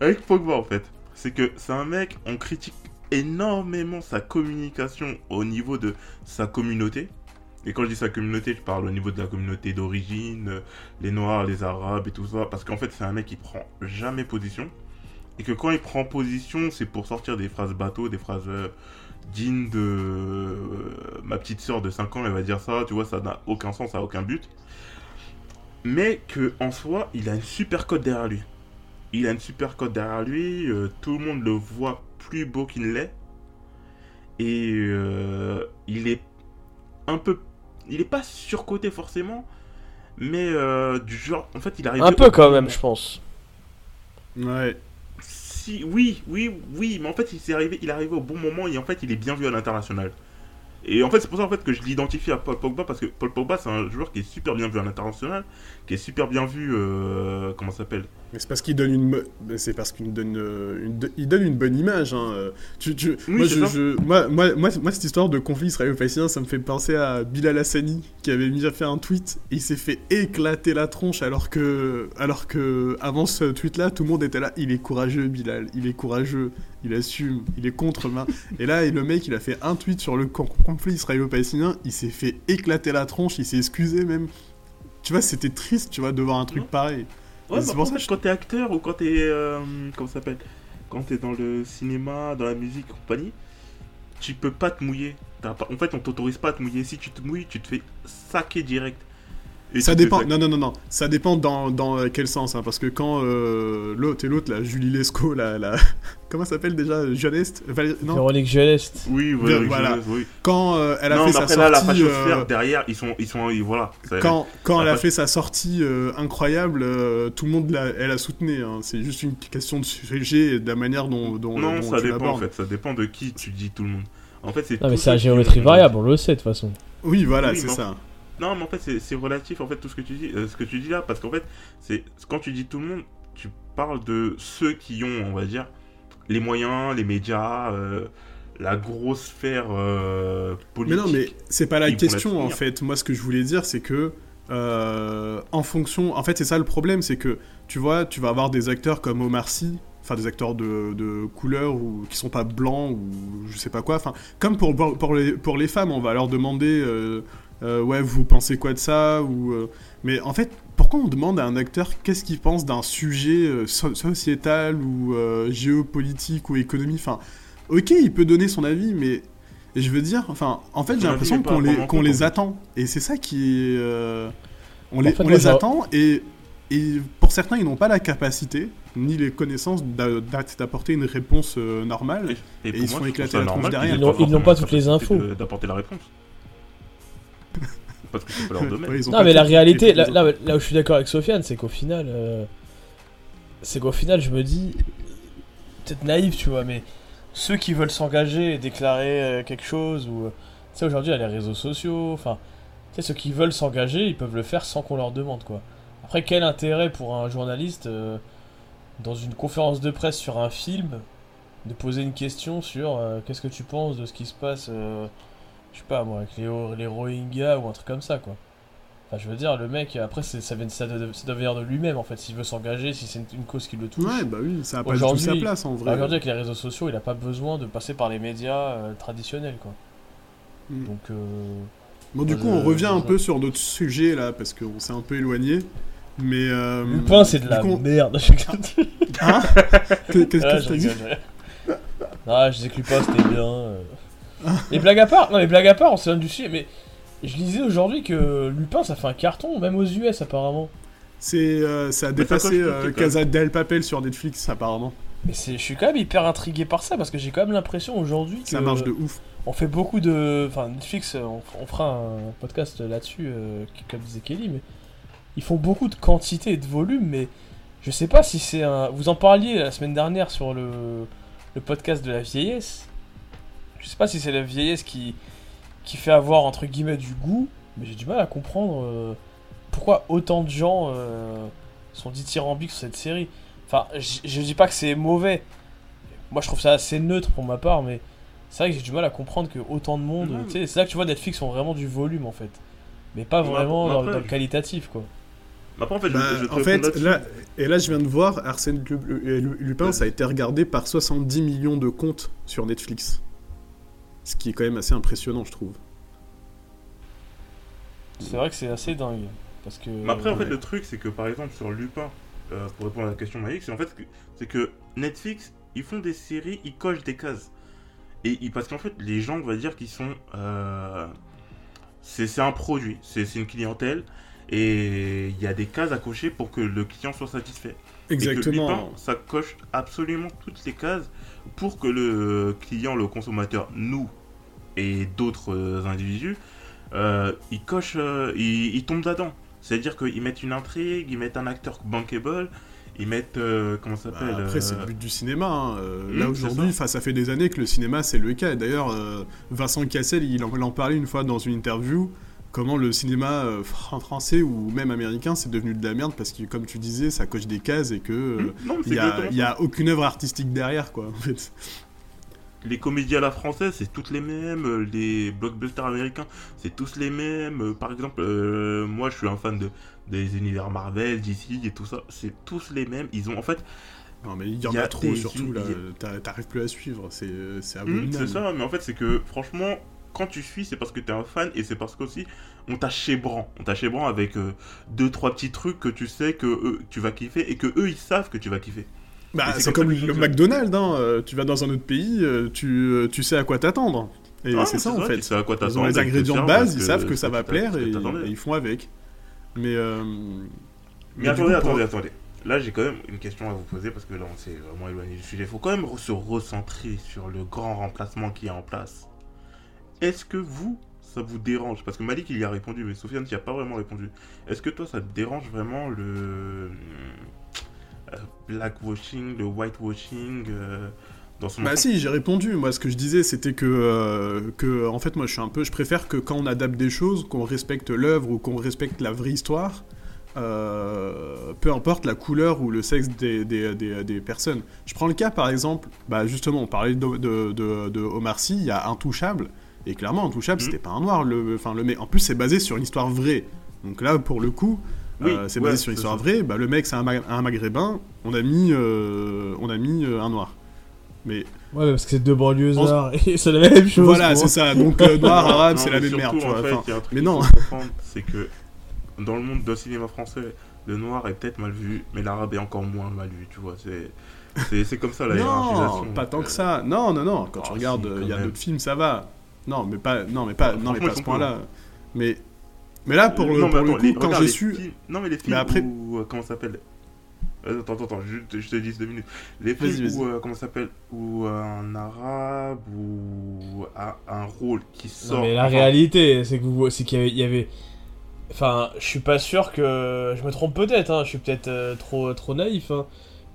Avec Pogba, en fait, c'est que c'est un mec, on critique énormément sa communication au niveau de sa communauté. Et quand je dis sa communauté, je parle au niveau de la communauté d'origine, les Noirs, les Arabes et tout ça. Parce qu'en fait, c'est un mec qui prend jamais position. Et que quand il prend position, c'est pour sortir des phrases bateaux, des phrases euh, dignes de euh, ma petite sœur de 5 ans, elle va dire ça, tu vois, ça n'a aucun sens, ça n'a aucun but. Mais que en soi, il a une super cote derrière lui. Il a une super cote derrière lui, euh, tout le monde le voit plus beau qu'il ne l'est. Et il est un peu. Il est pas surcoté forcément, mais euh, du genre. En fait, il arrive. Un peu quand même, je pense. Ouais. Si, oui, oui, oui, mais en fait, il s'est arrivé, il est arrivé au bon moment et en fait, il est bien vu à l'international. Et en fait, c'est pour ça en fait que je l'identifie à Paul Pogba parce que Paul Pogba, c'est un joueur qui est super bien vu à l'international, qui est super bien vu, euh, comment ça s'appelle? C'est parce qu'il donne une, c'est parce qu'il donne, euh, une, il donne une bonne image. Hein. Tu, tu- Oui, moi, je, je- moi, moi, moi, moi, cette histoire de conflit israélo-palestinien, ça me fait penser à Bilal Hassani qui avait mis fait un tweet et il s'est fait éclater la tronche alors que, alors que avant ce tweet-là, tout le monde était là. Il est courageux, Bilal. Il est courageux. Il assume. Il est contre main. et là, et le mec, il a fait un tweet sur le con- conflit israélo-palestinien. Il s'est fait éclater la tronche. Il s'est excusé même. Tu vois, c'était triste, tu vois, de voir un truc Non. pareil. Ouais, C'est bah, pour ça que quand t'es acteur ou quand t'es. Euh, comment ça s'appelle Quand t'es dans le cinéma, dans la musique et compagnie, tu peux pas te mouiller. Pas- En fait, on t'autorise pas à te mouiller. Si tu te mouilles, tu te fais saquer direct. Et Ça dépend. Non, non, non, non. Ça dépend dans, dans euh, quel sens. hein, parce que quand euh, l'autre et l'autre, la Julie Lescaut, la, la... comment ça s'appelle déjà Jeuneste? Valérie- Non? Véronique Gelest. Oui, voilà. Voilà. oui. Quand euh, elle a non, fait mais sa après là, la sortie. fachosphère euh, derrière, ils sont, ils sont, ils- voilà. Ça- Quand, quand la elle a fait sa sortie euh, incroyable, euh, tout le monde l'a, elle a soutenu. hein. C'est juste une question de sujet et de la manière dont, dont, non, dont ça tu dépend en fait. Ça dépend de qui tu dis tout le monde. En fait, c'est. Non, mais c'est à géométrie variable, on le sait de toute façon. Oui, voilà, Oui, c'est ça. Non, mais en fait, c'est- relatif, en fait, tout ce que tu dis, euh, ce que tu dis là, parce qu'en fait, c'est quand tu dis tout le monde, tu parles de ceux qui ont, on va dire, les moyens, les médias, euh, la grosse sphère euh, Mais politique. non, mais c'est pas la question en fait. Moi, ce que je voulais dire, c'est que euh, en fonction, en fait, c'est ça le problème, c'est que tu vois, tu vas avoir des acteurs comme Omar Sy, enfin des acteurs de, de couleur ou qui sont pas blancs ou je sais pas quoi. Enfin, comme pour pour, pour les pour les femmes, on va leur demander, euh, euh, ouais, vous pensez quoi de ça ou euh, mais en fait. Pourquoi on demande à un acteur qu'est-ce qu'il pense d'un sujet euh, so- sociétal ou euh, géopolitique ou économie Enfin, ok, il peut donner son avis, mais et je veux dire, enfin, en fait, j'ai l'impression qu'on les, qu'on les attend. Et c'est ça qui est. euh, on En les, fait, on moi, les attend et, et pour certains, ils n'ont pas la capacité ni les connaissances d'a- d'a- d'apporter une réponse euh, normale. Et, ils se font éclater la tronche normal derrière. Ils n'ont- pas toutes les infos. D'apporter la réponse. Parce que c'est pas leur domaine. Ouais, ils ont Non, mais la réalité, là, tout- là, là où je suis d'accord avec Sofiane, c'est qu'au final, euh, c'est qu'au final, je me dis, peut-être naïf, tu vois, mais ceux qui veulent s'engager et déclarer euh, quelque chose, ou, euh, tu sais, aujourd'hui, il y a les réseaux sociaux, enfin, tu sais, ceux qui veulent s'engager, ils peuvent le faire sans qu'on leur demande, quoi. Après, quel intérêt pour un journaliste, euh, dans une conférence de presse sur un film, de poser une question sur euh, qu'est-ce que tu penses de ce qui se passe, euh, je sais pas moi, avec les, les Rohingyas ou un truc comme ça, quoi. Enfin, je veux dire, le mec, après, ça, vient, ça, doit, ça doit venir de lui-même, en fait, s'il veut s'engager, si c'est une, une cause qui le touche. Ouais, bah oui, ça a pas du tout sa place en vrai. Bah, Aujourd'hui, avec les réseaux sociaux, il a pas besoin de passer par les médias euh, traditionnels, quoi. Mm. Donc, euh, Bon, du coup, je- on revient un je- peu sur d'autres sujets là, parce qu'on s'est un peu éloigné. Mais. euh, Lupin, c'est de la coup, merde. Hein Qu'est- Qu'est-ce Ouais, que je t'as dit? ouais. Ah, je disais que Lupin c'était bien. euh. Et blague à part, non mais blague à part, on s'éloigne du sujet, mais je lisais aujourd'hui que Lupin ça fait un carton, même aux US apparemment. C'est, euh, ça a Mais dépassé euh. Casa del Papel sur Netflix apparemment. Mais c'est, je suis quand même hyper intrigué par ça parce que j'ai quand même l'impression aujourd'hui que Ça marche de ouf. on fait beaucoup de, enfin Netflix, on, on fera un podcast là-dessus, euh, qui- comme disait Kelly, mais ils font beaucoup de quantité et de volume, mais je sais pas si c'est un. Vous en parliez la semaine dernière sur le, le podcast de la vieillesse. Je sais pas si c'est la vieillesse qui, qui fait avoir entre guillemets du goût, mais j'ai du mal à comprendre euh, pourquoi autant de gens euh, sont dithyrambiques sur cette série. Enfin, je, dis pas que c'est mauvais. Moi, je trouve ça assez neutre pour ma part, mais c'est vrai que j'ai du mal à comprendre que autant de monde. Sais, C'est là que tu vois Netflix ont vraiment du volume en fait. Mais pas vraiment après- dans, dans le qualitatif, quoi. Après, en fait, je- Bah, je, en fait, là, et là, je viens de voir, Arsène Lu- Lu- Lupin, ça a été regardé par 70 millions de comptes sur Netflix. Ce qui est quand même assez impressionnant, je trouve. C'est vrai que c'est assez dingue. Parce que. Mais après, en fait, Ouais. le truc, c'est que par exemple, sur Lupin, euh, pour répondre à la question de Malik, c'est en fait que, c'est que Netflix, ils font des séries, ils cochent des cases. Et ils- parce qu'en fait, les gens, on va dire qu'ils sont. euh, c'est un produit, c'est une clientèle. Et il y a des cases à cocher pour que le client soit satisfait. Et que Exactement. Lupin, ça coche absolument toutes les cases pour que le client, le consommateur, nous et d'autres euh, individus, euh, ils cochent, euh, ils, ils tombent dedans. C'est-à-dire qu'ils mettent une intrigue, ils mettent un acteur bankable, ils mettent, euh, comment ça Bah, s'appelle après, c'est le but du cinéma. hein. Euh, Hmm, là, aujourd'hui, ça. ça fait des années que le cinéma, c'est le cas. D'ailleurs, Vincent Cassel, il en, il en parlait une fois dans une interview, comment le cinéma euh, fran- français ou même américain, c'est devenu de la merde parce que, comme tu disais, ça coche des cases et que... euh, Il c'est y a, exactement il y ça. a aucune œuvre artistique derrière, quoi, en fait. Les comédies à la française, c'est toutes les mêmes. euh, Les blockbusters américains, c'est tous les mêmes. Euh, Par exemple, euh, moi, je suis un fan de, des univers Marvel, DC et tout ça. C'est tous les mêmes. Ils ont, en fait, Non, mais il y en y a, a trop, surtout, là. T'arrives plus à suivre. C'est abominable. c'est ça, mais en fait, c'est que franchement, quand tu suis, c'est parce que t'es un fan et c'est parce qu'aussi on t'a chébran. On t'a chébran avec euh, deux, trois petits trucs que tu sais que tu vas kiffer et que eux ils savent que tu vas kiffer. Bah, c'est comme le McDonald's, hein. euh, tu vas dans un autre pays, euh, tu, euh, tu sais à quoi t'attendre. Et Ah, c'est ça, en tu fait. sais à quoi Ils ont les ingrédients de base, ils savent que ça va plaire et, ils font avec. Mais, euh, attendez, coup, pour- attendez, attendez. Là, j'ai quand même une question à vous poser parce que là, on s'est vraiment éloigné du sujet. Il faut quand même se recentrer sur le grand remplacement qui est en place. Est-ce que vous, ça vous dérange? Parce que Malik, il y a répondu, mais Sofiane, n'y a pas vraiment répondu. Est-ce que toi, ça te dérange vraiment le euh, blackwashing, le whitewashing euh, dans son Bah si, j'ai répondu. Moi, ce que je disais, c'était que, euh, que, en fait, moi, je suis un peu, je préfère que quand on adapte des choses, qu'on respecte l'œuvre ou qu'on respecte la vraie histoire, euh, peu importe la couleur ou le sexe des, des, des- des personnes. Je prends le cas, par exemple, bah justement, on parlait de, de, de, de Omar Sy, il y a Intouchable, et clairement, Intouchable, Mhm. c'était pas un noir. Le, enfin, le mec, en plus, c'est basé sur une histoire vraie. Donc là, pour le coup, Oui, euh, c'est ouais, basé sur une histoire ça. vraie. Bah, le mec, c'est un, ma- un maghrébin. On a mis, euh, on a mis euh, un noir. Mais Ouais, parce que c'est deux banlieusards et c'est la même chose. voilà, c'est ça. Donc euh, noir, arabe, c'est la même merde. surtout, Tu vois. en fait, Enfin, il y a un truc mais non. c'est que dans le monde du cinéma français, le noir est peut-être mal vu, mais l'arabe est encore moins mal vu, tu vois. C'est, c'est, comme ça la non, hiérarchisation. pas tant que ça. Non, non, non. Quand tu oh, regardes, si, il y a d'autres films, ça va. Non, mais pas, non, mais pas, Ah, non, mais pas à ce point-là. Mais, mais là, pour le, non, pour le attends, coup, les- quand j'ai su, films- Non, mais les films après- où. euh, comment ça s'appelle? Euh, Attends, attends, attends, je, te- je te dis deux minutes. Les films vas-y. où, euh, comment ça s'appelle? Où euh, un arabe ou a un rôle qui sort. Non, mais la enfin, réalité, c'est que vous, c'est qu'il y avait, il y avait- Enfin, je suis pas sûr que. Je me trompe peut-être, hein, je suis peut-être euh, trop, trop naïf, hein,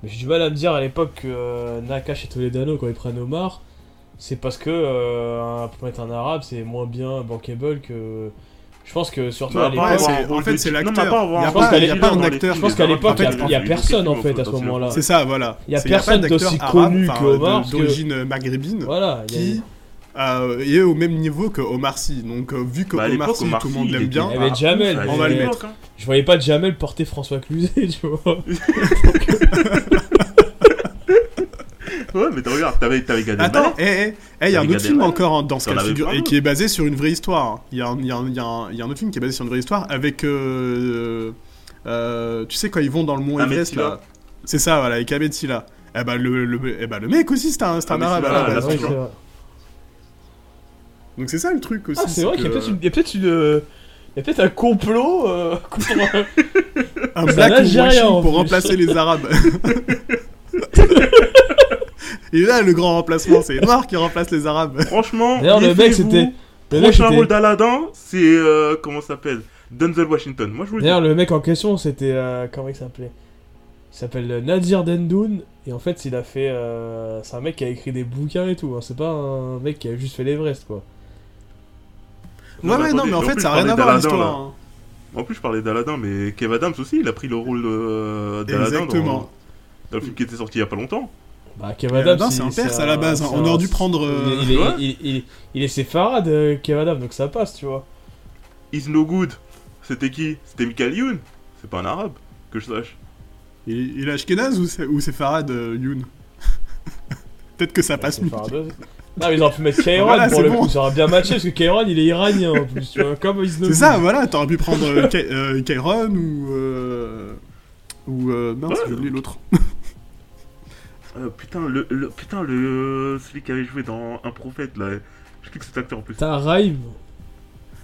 mais j'ai du mal à me dire à l'époque que euh, Nakash et Toledano, quand ils prennent Omar, c'est parce que euh, pour mettre un arabe, c'est moins bien bankable que. Je pense que surtout Bah, à l'époque. En fait, c'est l'acteur. Il y a pas- un acteur. Je pense qu'à l'époque, il y a- personne, en fait, à ce moment-là. c'est ça, voilà. Il y a personne d'aussi connu que Omar, d'origine maghrébine, Voilà, qui euh, est au même niveau que Omar Sy. Donc, euh, vu que Bah, Omar Sy, tout le monde l'aime bien. Il y avait Jamel, Ah, mais- on va le mettre. hein. je voyais pas Jamel porter François Cluzet, tu vois. Ouais, mais t'as- regarde, t'avais, t'avais Gad Attends, Elmaleh. eh, eh, eh, il y a un Avec autre film encore hein, dans ce cas de figure et qui est basé sur une vraie histoire. Il y a un, il y a un- il y a un- il y a un autre film qui est basé sur une vraie histoire avec, euh, euh, tu sais, quand ils vont dans le mont Everest là. C'est ça, voilà, avec Ahmed Silla. Eh ben le, le, eh ben, le mec aussi, c'est un, c'est un arabe là, vrai. Donc c'est ça le truc aussi. Ah, c'est vrai qu'il y a que peut-être une- il y a peut-être une. euh, Il y a peut-être un complot euh, contre. un black Algérien, pour remplacer les arabes. Et là, le grand remplacement, c'est les noirs qui remplacent les arabes. Franchement, D'ailleurs, le mec, c'était. Le Prochain rôle d'Aladin, c'est. euh, comment ça s'appelle? Denzel Washington. Moi, je vous le dis. D'ailleurs, le mec en question, c'était. euh, comment il s'appelait? Il s'appelle euh, Nadir Dendoun. Et en fait, il a fait. euh, C'est un mec qui a écrit des bouquins et tout. hein. C'est pas un mec qui a juste fait l'Everest, quoi. Ouais, ouais, non, mais en en fait, plus, ça n'a rien à voir l'histoire. hein. En plus, je parlais d'Aladin, mais Kev Adams aussi, il a pris le rôle euh, d'Aladin Exactement. dans, dans le film qui était sorti il y a pas longtemps. Bah, Kev c'est un perse à la base. hein. On aurait dû prendre. euh, Il, est- il, il, il- il est séfarade, euh, Kev donc ça passe, tu vois. He's no good. C'était qui? C'était Michael Youn C'est pas un arabe, que je sache. Il, il est Ashkenaz ou c'est, ou c'est Farad euh, Youn? Peut-être que ça passe mieux. Non, mais ils auraient pu mettre Kairon Voilà, pour le bon. coup, ça aurait bien matché parce que Kairon il est iranien en plus, tu vois, comme Isnobu. C'est ça, voilà, t'aurais pu prendre Kai- Kairon ou. Euh, ou. Euh, mince, Ouais. j'ai oublié l'autre. Euh, putain, le, le- putain, le celui qui avait joué dans Un Prophète là. Je sais que cet acteur en plus. T'as Raïm.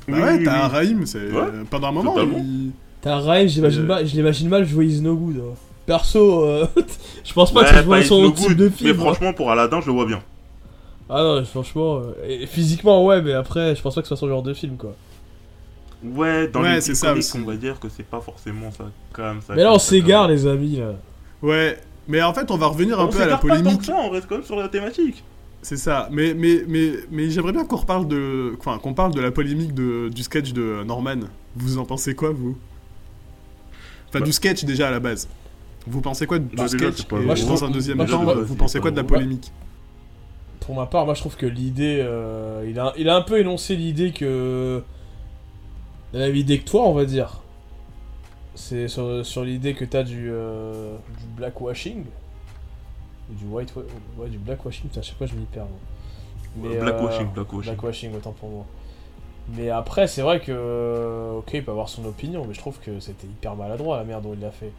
Bah Oui, ouais, oui, t'as oui. Raïm, c'est. Ouais, pendant un moment, totalement. il- T'as Raïm, j'imagine Euh. mal- je l'imagine mal jouer Isnogoud. hein. Perso, euh, je pense pas Ouais, que je vois son No type Good, de Mais film. hein. franchement, pour Aladdin, je le vois bien. Ah non, franchement, euh, et physiquement ouais, mais après, je pense pas que ce soit son genre de film quoi. Ouais, dans Ouais, les films ça on va dire que c'est pas forcément ça, quand même ça. Mais là on s'égare les amis là. Ouais, mais en fait, on va revenir un On peu à la s'égare pas tant polémique. que ça, on reste quand même sur la thématique. C'est ça, mais, mais, mais, mais j'aimerais bien qu'on reparle de. Enfin, qu'on parle de la polémique de, du sketch de Norman. Vous en pensez quoi, vous? Enfin, Bah. du sketch déjà à la base. Vous pensez quoi du Bah, déjà, sketch pas Et Moi, je dans trouve- un deuxième moi, je temps, trouve- vous pensez quoi de la polémique? Pour ma part, moi je trouve que l'idée, euh, il, a, il a un peu énoncé l'idée que. La même idée que toi, on va dire. C'est sur, sur l'idée que t'as du, euh, du blackwashing. Du white. Ouais, du blackwashing, à chaque fois je m'y perds. moi. Mais, Blackwashing, euh, blackwashing. Blackwashing, autant pour moi. Mais après, c'est vrai que. Ok, il peut avoir son opinion, mais je trouve que c'était hyper maladroit la merde dont il l'a fait.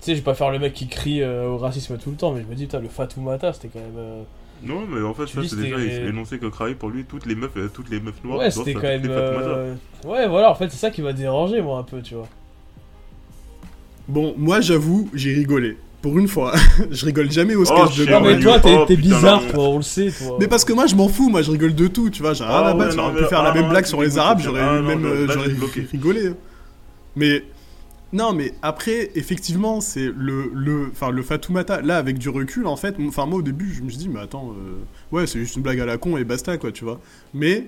Tu sais, je vais pas faire le mec qui crie euh, au racisme tout le temps, mais je me dis, putain, le Fatoumata, c'était quand même. euh, Non, mais en fait, Tu ça, c'est déjà il énoncé que Kraï, pour lui, toutes les meufs, euh, toutes les meufs noires, Ouais, c'était quand même. Euh, Ouais, voilà, en fait, c'est ça qui m'a dérangé, moi, un peu, tu vois. Bon, moi j'avoue, j'ai rigolé. Pour une fois, je rigole jamais au sketch Oh, de Non, mais toi, t'es Oh, bizarre, toi, on le sait, toi. Mais parce que moi je m'en fous, moi je rigole de tout, tu vois, j'ai rien Ah à ouais, battre, j'aurais mais- pu faire la ah, même blague sur les arabes, j'aurais ah, même non, euh, là, rigolé. Mais non, mais après effectivement, c'est le le enfin le Fatoumata là avec du recul en fait, enfin moi au début, je me suis dit mais attends euh, ouais, c'est juste une blague à la con et basta quoi, tu vois. Mais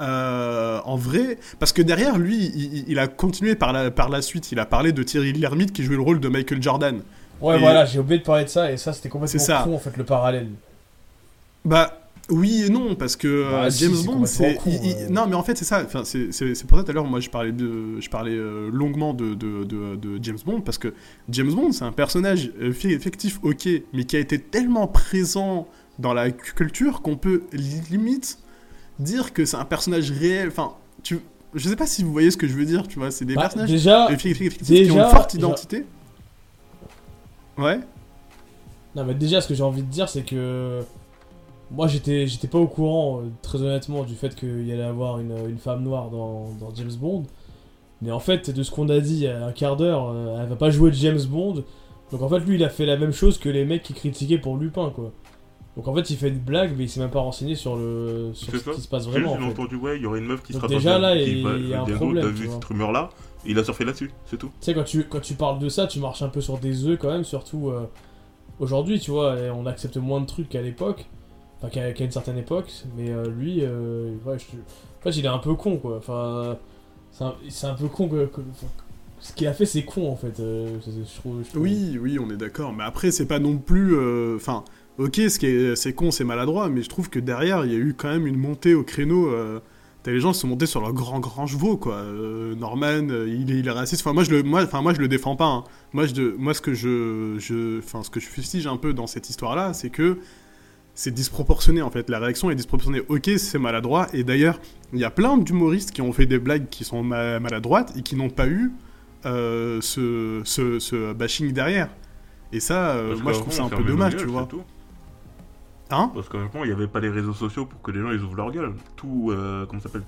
euh, en vrai, parce que derrière lui, il, a continué par la, par la suite. Il a parlé de Thierry Lhermitte qui jouait le rôle de Michael Jordan. Ouais, Et- voilà, j'ai oublié de parler de ça, et ça, c'était complètement ça. con, en fait, le parallèle. Bah oui et non parce que Bah, euh, si, James Bond c'est ouais. non mais en fait c'est ça enfin c'est pour ça tout à l'heure moi je parlais de je parlais euh, longuement de, de, de, de James Bond parce que James Bond c'est un personnage euh, effectif ok mais qui a été tellement présent dans la cu- culture qu'on peut limite dire que c'est un personnage réel enfin tu je sais pas si vous voyez ce que je veux dire tu vois c'est des Bah, personnages déjà, qui ont une forte identité ouais non, mais déjà, ce que j'ai envie de dire, c'est que. Moi, j'étais j'étais pas au courant, euh, très honnêtement, du fait qu'il y allait avoir une, une femme noire dans, dans James Bond. Mais en fait, de ce qu'on a dit il y a un quart d'heure, euh, elle va pas jouer de James Bond. Donc en fait, lui, il a fait la même chose que les mecs qui critiquaient pour Lupin, quoi. Donc en fait, il fait une blague, mais il s'est même pas renseigné sur, le, sur ce ça. qui se passe vraiment. juste en fait. entendu, ouais, il y aurait une meuf qui Donc sera déjà, dans là, qui il va- y a un problème, T'as vu cette rumeur-là Il a surfé là-dessus, c'est tout. Tu sais, quand tu, quand tu parles de ça, tu marches un peu sur des œufs quand même, surtout euh, aujourd'hui, tu vois, on accepte moins de trucs qu'à l'époque, enfin qu'à une certaine époque, mais euh, lui, euh, ouais, je, en fait, il est un peu con, quoi. Enfin, c'est un, peu con que. que- enfin, ce qu'il a fait, c'est con en fait. euh, je trouve, je trouve. Oui, oui, on est d'accord. Mais après, c'est pas non plus. euh, Ok, ce c'est con, c'est maladroit, mais je trouve que derrière, il y a eu quand même une montée au créneau. euh, T'as les gens qui sont montés sur leur grand grand chevaux, quoi. Euh, Norman, euh, il, est, il est raciste. Enfin, moi, je le, moi, enfin, moi, je le défends pas. hein. Moi, je, moi, ce que je, je, enfin, ce que je fustige un peu dans cette histoire-là, c'est que c'est disproportionné en fait. La réaction est disproportionnée. Ok, c'est maladroit. Et d'ailleurs, il y a plein d'humoristes qui ont fait des blagues qui sont ma- maladroites et qui n'ont pas eu euh, ce, ce, ce bashing derrière. Et ça, euh, moi, je trouve ça un peu dommage, tu vois. tout. Hein Parce qu'avant, il n'y avait pas les réseaux sociaux pour que les gens ils ouvrent leur gueule. Euh, comment s'appelle?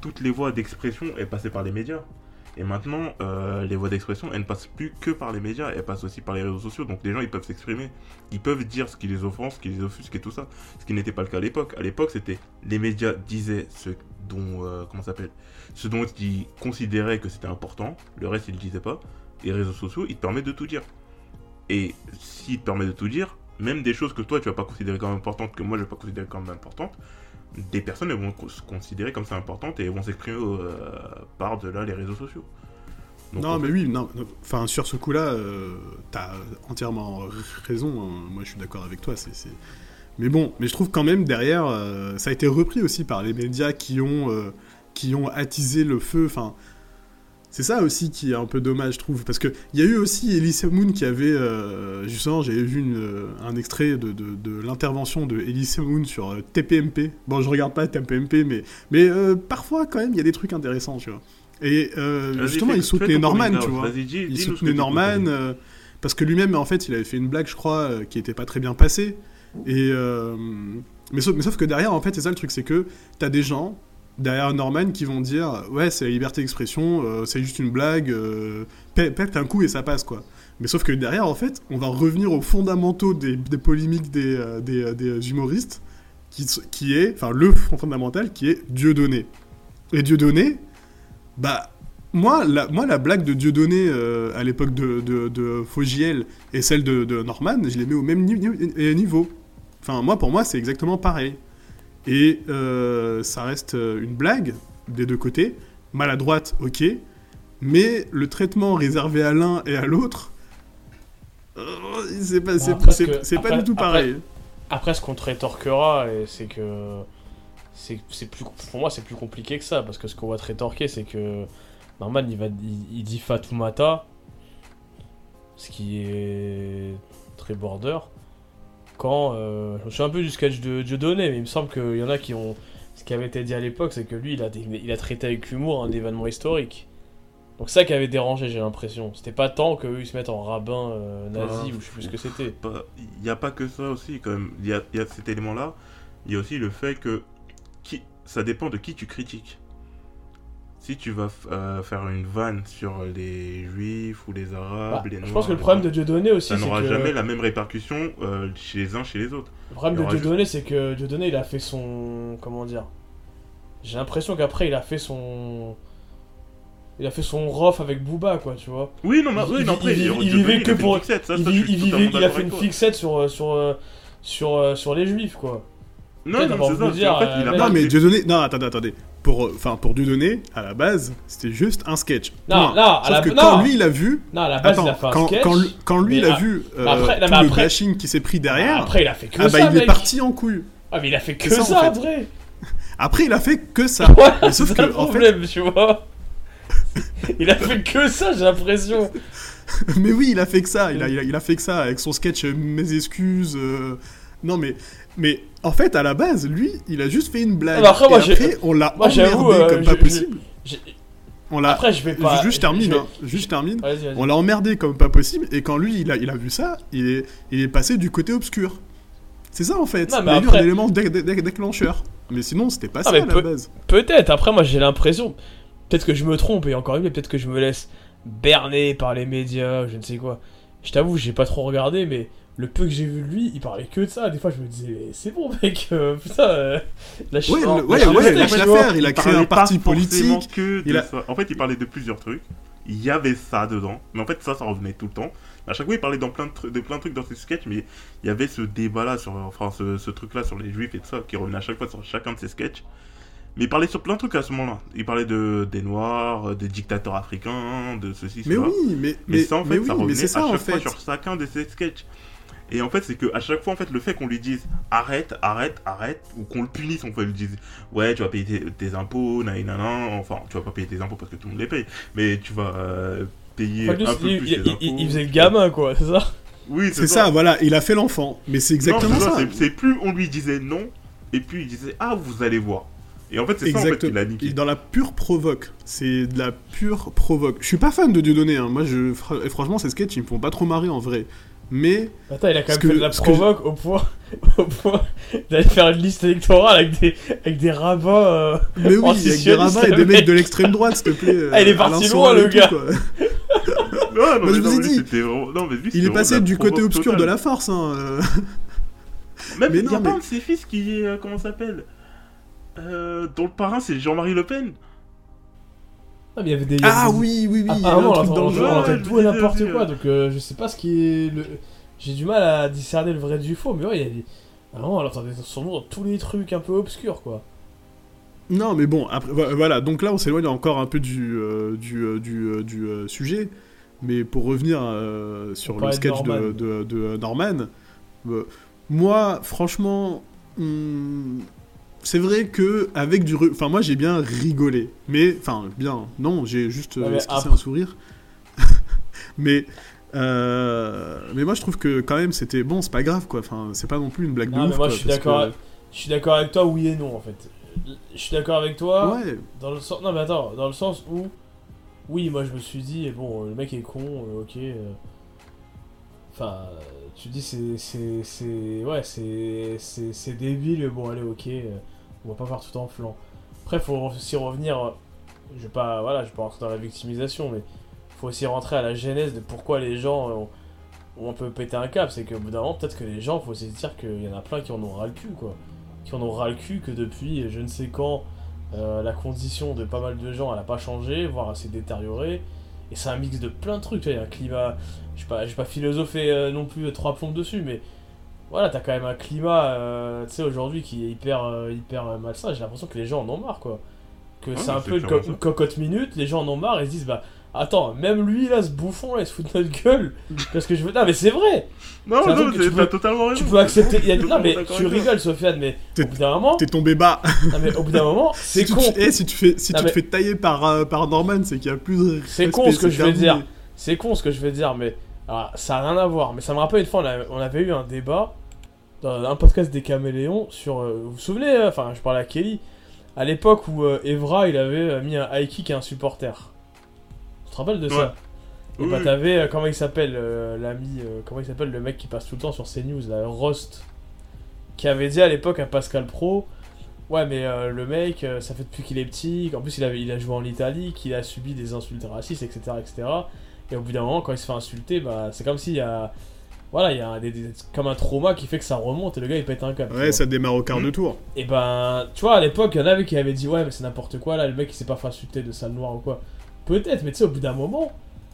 Toutes les voies d'expression, elles passaient par les médias. Et maintenant, euh, les voies d'expression, elles ne passent plus que par les médias, elles passent aussi par les réseaux sociaux. Donc les gens, ils peuvent s'exprimer. Ils peuvent dire ce qui les offense, ce qui les offusque et tout ça. Ce qui n'était pas le cas à l'époque. À l'époque, c'était les médias disaient ce dont, euh, comment s'appelle? Ce dont ils considéraient que c'était important. Le reste, ils ne disaient pas. Et les réseaux sociaux, ils te permettent de tout dire. Et s'ils te permettent de tout dire, même des choses que toi tu vas pas considérer comme importantes, que moi je vais pas considérer comme importantes, des personnes elles vont se considérer comme ça importantes et vont s'exprimer euh, par de là les réseaux sociaux. Donc, Non, mais fait, oui, non, enfin, sur ce coup-là, euh, t'as entièrement raison. hein. Moi, je suis d'accord avec toi. C'est, Mais bon, mais je trouve quand même derrière, euh, ça a été repris aussi par les médias qui ont, qui ont attisé le feu. Enfin, c'est ça aussi qui est un peu dommage, je trouve. Parce qu'il y a eu aussi Elise Moon qui avait. euh, justement, j'avais vu une, euh, un extrait de, de, de l'intervention de Elise Moon sur euh, TPMP. Bon, je regarde pas TPMP, mais, mais euh, parfois, quand même, il y a des trucs intéressants, tu vois. Et euh, justement, il soutenait Norman, tu vois. Dis- Il soutenait Norman. euh, parce que lui-même, en fait, il avait fait une blague, je crois, euh, qui était pas très bien passée. Et. mais, sauf, mais sauf que derrière, en fait, c'est ça le truc, c'est que t'as des gens derrière Norman qui vont dire ouais c'est la liberté d'expression euh, c'est juste une blague euh, pè- pète un coup et ça passe quoi mais sauf que derrière en fait on va revenir aux fondamentaux des, des polémiques des, euh, des, des humoristes qui, qui est enfin le fond fondamental qui est Dieudonné et Dieudonné bah moi la, moi, la blague de Dieudonné euh, à l'époque de, de, Fogiel et celle de, de Norman, je les mets au même ni- ni- niveau. Enfin, moi, pour moi, c'est exactement pareil. Et euh, ça reste euh, une blague des deux côtés, maladroite, ok, mais le traitement réservé à l'un et à l'autre, euh, c'est pas, que- du tout pareil. Après, ce qu'on te rétorquera, c'est que. C'est c'est plus, pour moi, c'est plus compliqué que ça, parce que ce qu'on va te rétorquer, c'est que. Norman, il, va, il, il dit Fatoumata, ce qui est très border. Quand. euh, je me souviens un peu du sketch de Dieudonné, mais il me semble qu'il y en a qui ont. Ce qui avait été dit à l'époque, c'est que lui, il a, dé- il a traité avec humour un événement historique. Donc, ça qui avait dérangé, j'ai l'impression. C'était pas tant qu'eux, ils se mettent en rabbin euh, nazi, Ah. ou je sais plus ce que c'était. pas- Il n'y a pas que ça aussi, quand même. Il y a, il y a cet élément-là. Il y a aussi le fait que qui, ça dépend de qui tu critiques. Si tu vas f- euh, faire une vanne sur les juifs ou les arabes, Bah, les noirs, je pense que le problème de Dieudonné aussi, ça c'est n'aura que... jamais la même répercussion euh, chez les uns chez les autres. Le problème Il de Dieudonné, c'est que Dieudonné, il a fait son... Comment dire J'ai l'impression qu'après, il a fait son... Il a fait son rough avec Booba, quoi, tu vois. Oui, non, mais Il- oui, non, il- après, il- Dieudonné, il vivait a que fait pour- une fixette, ça, il, ça, il vivait- il a fait une toi. fixette sur, euh, sur, sur, sur les juifs, quoi. Non, non, c'est ça. dire, en fait, il a mec- pas Non, mais Dieudonné, non, attendez, attendez. Pour, euh, enfin, pour Dieudonné, à la base, c'était juste un sketch. Non, Point. non, à Sauf la- que non. quand lui, il a vu, Non, à la base, Attends, il a fait un quand, sketch. quand, quand lui, il a a- vu euh, après- non, tout le bashing qui s'est pris derrière, Après, il a fait que ah bah ça, il est parti en couille. Ah, mais il a fait que ça, ça, en fait. après. Après, il a fait que ça. Mais sauf que, le en fait, problème, tu vois. il a fait que ça, j'ai l'impression. mais oui, il a fait que ça. Il a, il a, il a fait que ça avec son sketch euh, Mes excuses. euh, Non, mais, mais en fait, à la base, lui, il a juste fait une blague. Ah bah après, moi, Et après, on l'a emmerdé euh, comme pas possible. On l'a. Après, je vais pas. Juste, termine, vais- hein. Juste, termine. On l'a emmerdé comme pas possible. Et quand lui, il a, il a vu ça, il est, il est passé du côté obscur. C'est ça en fait. Non, il mais a eu après- un élément dé- dé- dé- déclencheur. Mais sinon, c'était pas Ah, ça à la base. Peut-être, après moi j'ai l'impression, peut-être que je me trompe et encore une fois, peut-être que je me laisse berner par les médias, je ne sais quoi. Je t'avoue, j'ai pas trop regardé, mais le peu que j'ai vu de lui, il parlait que de ça. Des fois je me disais, Mais c'est bon mec, euh, putain, euh, lâche Ouais, le- ouais, ouais, lâche tu l'affaire, il a créé parlait un parti politique, que de il a- ça. En fait, il parlait de plusieurs trucs. Il y avait ça dedans, mais en fait, ça, ça revenait tout le temps. À chaque fois, il parlait dans plein de, plein de trucs dans ses sketchs, mais il y avait ce débat-là, sur, enfin, ce, ce truc-là sur les juifs et tout ça, qui revenait à chaque fois sur chacun de ses sketchs. Mais il parlait sur plein de trucs à ce moment-là. Il parlait de, des Noirs, euh, des dictateurs africains, de ceci, Mais cela. oui, mais, Mais, mais, ça, en mais fait, oui, ça mais revenait ça à en chaque fois fait. sur chacun de ses sketchs. Et en fait, c'est que à chaque fois, en fait, le fait qu'on lui dise arrête, arrête, arrête, ou qu'on le punisse, on fait lui dise ouais, tu vas payer tes, tes impôts, nanana, enfin, tu vas pas payer tes impôts parce que tout le monde les paye, mais tu vas euh, payer Enfin, un peu il, plus il- tes il- impôts. il faisait le gamin quoi, c'est ça? Oui, C'est ça, voilà, il a fait l'enfant. Mais c'est exactement Non, ça. c'est- plus on lui disait non, et puis il disait ah, vous allez voir. Et en fait, c'est ça en fait Exactement. qu'il a niqué. Dans la pure provoque. C'est de la pure provoque. Je suis pas fan de Dieudonné. Hein. Moi, je, franchement, ces sketchs, ils me font pas trop marrer en vrai. Mais Attends, il a quand Parce même que- fait de la provoque au point, au point d'aller faire une liste électorale avec des, avec des rabbins. euh, Mais oui, Oh, avec des rabbins et des mecs mec. de l'extrême droite, s'il te plaît. euh, Ah, il est parti Alain loin, le tout, gars. quoi. Non, non, Moi, mais je non, vous ai dit. c'était vraiment- non, mais lui, Il c'était est passé du côté obscur de la force. Hein. euh. Même Mais il y a pas un de ses fils qui est. euh, comment ça s'appelle euh, Dont le parrain c'est Jean-Marie Le Pen. Ah, mais il y avait des. il y Ah avait des- oui, oui, oui. il y a Apparemment, un on truc dans le on tout et n'importe quoi, ouais. donc euh, je sais pas ce qui est. Le... J'ai du mal à discerner le vrai du faux, mais ouais, il y a des. Vraiment, on entendait son nom dans tous les trucs un peu obscurs, quoi. Non, mais bon, après, vo- voilà, donc là on s'éloigne encore un peu du, euh, du, euh, du, euh, du, euh, sujet, mais pour revenir euh, sur le sketch de, Norman. de, de Norman, euh, moi, franchement, hum, c'est vrai que avec du, enfin moi j'ai bien rigolé, mais enfin bien, non, j'ai juste euh, esquissé un sourire. mais euh, mais moi je trouve que quand même c'était bon, c'est pas grave quoi. Enfin, c'est pas non plus une blague de Non, mais ouf. moi, quoi, je suis d'accord que- Je suis d'accord avec toi, oui et non en fait. Je suis d'accord avec toi Ouais, dans le sens. Non mais attends, dans le sens où. Oui, moi je me suis dit, bon, le mec est con, euh, ok. Enfin, tu dis c'est. c'est- Ouais, c'est. c'est c'est débile, mais bon, allez, ok. On va pas faire tout en flanc. Après, faut aussi revenir. euh, Je vais pas. Voilà, je vais pas rentrer dans la victimisation, mais. Faut aussi rentrer à la genèse de pourquoi les gens euh, ont, un peu pété un cap. C'est qu'au bout d'un moment, peut-être que les gens, faut aussi dire qu'il y en a plein qui en ont ras le cul, quoi. Qui en ont ras le cul que depuis je ne sais quand. Euh, la condition de pas mal de gens, elle a pas changé, voire elle s'est détériorée. Et c'est un mix de plein de trucs, tu vois, il y a un climat. Je vais pas, pas philosopher non plus trois plombs dessus, mais voilà, t'as quand même un climat, euh, tu sais, aujourd'hui qui est hyper, euh, hyper euh, malsain. J'ai l'impression que les gens en ont marre, quoi. Que Ouais, c'est un peu une, co- cocotte minute, les gens en ont marre et se disent, bah attends, même lui là, ce bouffon là, il se fout de notre gueule. Parce que je veux. Non, mais c'est vrai! Non, non, tu t'as peux- totalement raison. Tu peux accepter. il y a- Je suis Non, mais tu rigoles, Sofiane, mais au bout d'un moment. t'es tombé bas. Non, mais au bout d'un moment, c'est si tu con. eh, si tu fais, si Non, tu mais- te fais tailler par, euh, par Norman, c'est qu'il y a plus de. C'est con ce que je vais dire. C'est con ce que je vais dire, mais alors, ça a rien à voir. Mais ça me rappelle une fois, on, a- on avait eu un débat dans un podcast des caméléons sur. euh, vous vous souvenez, euh, enfin, je parlais à Kelly, à l'époque où euh, Evra il avait mis un high kick à un supporter. Tu te rappelles de Ouais. ça Et Oui, bah, oui. t'avais, euh, comment il s'appelle, l'ami, comment il s'appelle, le mec qui passe tout le temps sur CNews, là, Rost, qui avait dit à l'époque à Pascal Pro. Ouais, mais le mec, ça fait depuis qu'il est petit, qu'en plus il, avait, il a joué en Italie, qu'il a subi des insultes racistes, etc., etc. Et au bout d'un moment, quand il se fait insulter, bah, c'est comme s'il y a. Voilà, il y a des, des- comme un trauma qui fait que ça remonte et le gars il pète un câble. Ouais, ça démarre au quart Mm. de tour. Et ben, tu vois, à l'époque, il y en avait qui avaient dit Ouais, mais c'est n'importe quoi là, le mec il s'est pas fait insulter de sale noir ou quoi. Peut-être, mais tu sais, au bout d'un moment,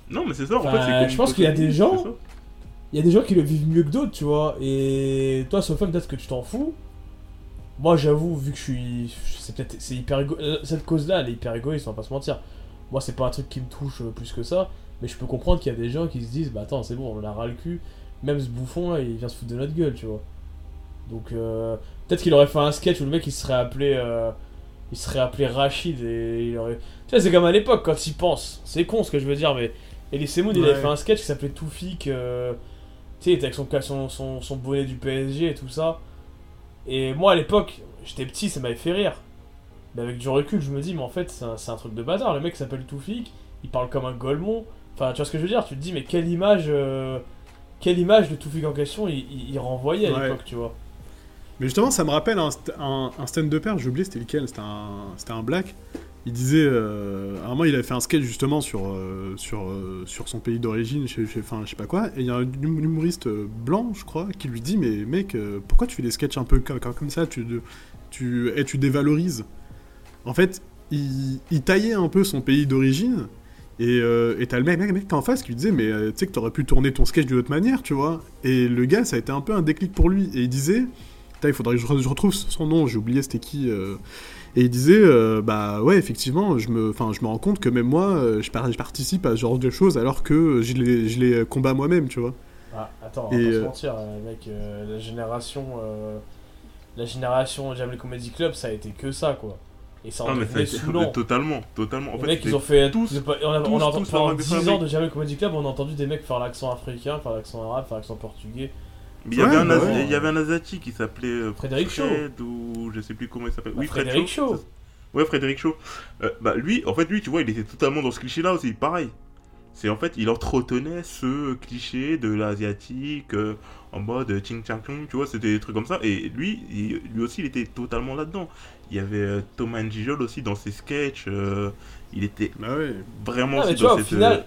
Non, mais c'est ça, en fait, je pense qu'il y a des gens- il y a des gens qui le vivent mieux que d'autres, tu vois. Et toi, Sofiane, peut-être que tu t'en fous. Moi, j'avoue, vu que je suis. C'est peut-être. C'est hyper égo... euh, Cette cause-là, elle est hyper égoïste, on va pas se mentir. Moi, c'est pas un truc qui me touche euh, plus que ça. Mais je peux comprendre qu'il y a des gens qui se disent Bah attends, c'est bon, on a ras le cul. Même ce bouffon là, il vient se foutre de notre gueule, tu vois. Donc, euh, peut-être qu'il aurait fait un sketch où le mec il serait appelé. euh, Il serait appelé Rachid et il aurait. Tu vois, c'est comme à l'époque quand il pense. C'est con ce que je veux dire, mais. Elise Moon, il Ouais. avait fait un sketch qui s'appelait Toufik. euh, Tu sais, il était avec son, son, son, son bonnet du PSG et tout ça. Et moi, à l'époque, j'étais petit, ça m'avait fait rire. Mais avec du recul, je me dis, mais en fait, c'est un, truc de bâtard. Le mec s'appelle Toufik, il parle comme un Golemon. Enfin, tu vois ce que je veux dire Tu te dis, mais quelle image. Quelle image de Toufik en question il, il- il renvoyait à Ouais. l'époque, tu vois. Mais justement, ça me rappelle un, st- un, un stand-upper, j'ai oublié c'était lequel, c'était un, un black. Il disait, euh, à un moment, il avait fait un sketch justement sur, euh, sur, euh, sur son pays d'origine, je, je, enfin, je sais pas quoi, et il y a un hum- humoriste blanc, je crois, qui lui dit, mais mec, pourquoi tu fais des sketchs un peu comme, ça, tu, de- tu, et tu dévalorises? En fait, il, il taillait un peu son pays d'origine, et euh, et t'as le mec, mec, mec en face qui lui disait, mais euh, tu sais que t'aurais pu tourner ton sketch d'une autre manière, tu vois. Et le gars, ça a été un peu un déclic pour lui, et il disait, il faudrait que je, re- je retrouve son nom, j'ai oublié c'était qui. euh, et il disait, bah ouais, effectivement, je me, je me rends compte que même moi, je, par- je participe à ce genre de choses alors que je les, je les combat moi-même, tu vois. Ah, attends, on va Et, pas se mentir, euh, mec, la génération. la génération Jamel Comedy Club, ça a été que ça, quoi. Et ça en Ah, mais ça saoulant. totalement, totalement. En Les fait, mecs, ils ont fait. tous- on a, tous- on a entendu tous pendant avoir des 10 ans de Jamel Comedy Club, on a entendu des mecs faire l'accent africain, faire l'accent arabe, faire l'accent portugais. Mais il y avait Ouais, un ouais. il y avait un asiatique qui s'appelait euh, Frédéric Shaw. Fred ou je sais plus comment il s'appelle. Bah, Oui, Fred Frédéric Shaw. ça- Ouais, Frédéric Shaw. Euh, bah lui, en fait, lui, tu vois, il était totalement dans ce cliché-là aussi, pareil. C'est en fait, il entretenait ce cliché de l'asiatique euh, en mode euh, ching chang chong, tu vois, c'était des trucs comme ça. Et lui, il- lui aussi, il était totalement là-dedans. Il y avait euh, Thomas Njijol aussi dans ses sketchs. euh, il était Bah ouais. vraiment Ah, mais aussi tu vois, dans au cette final,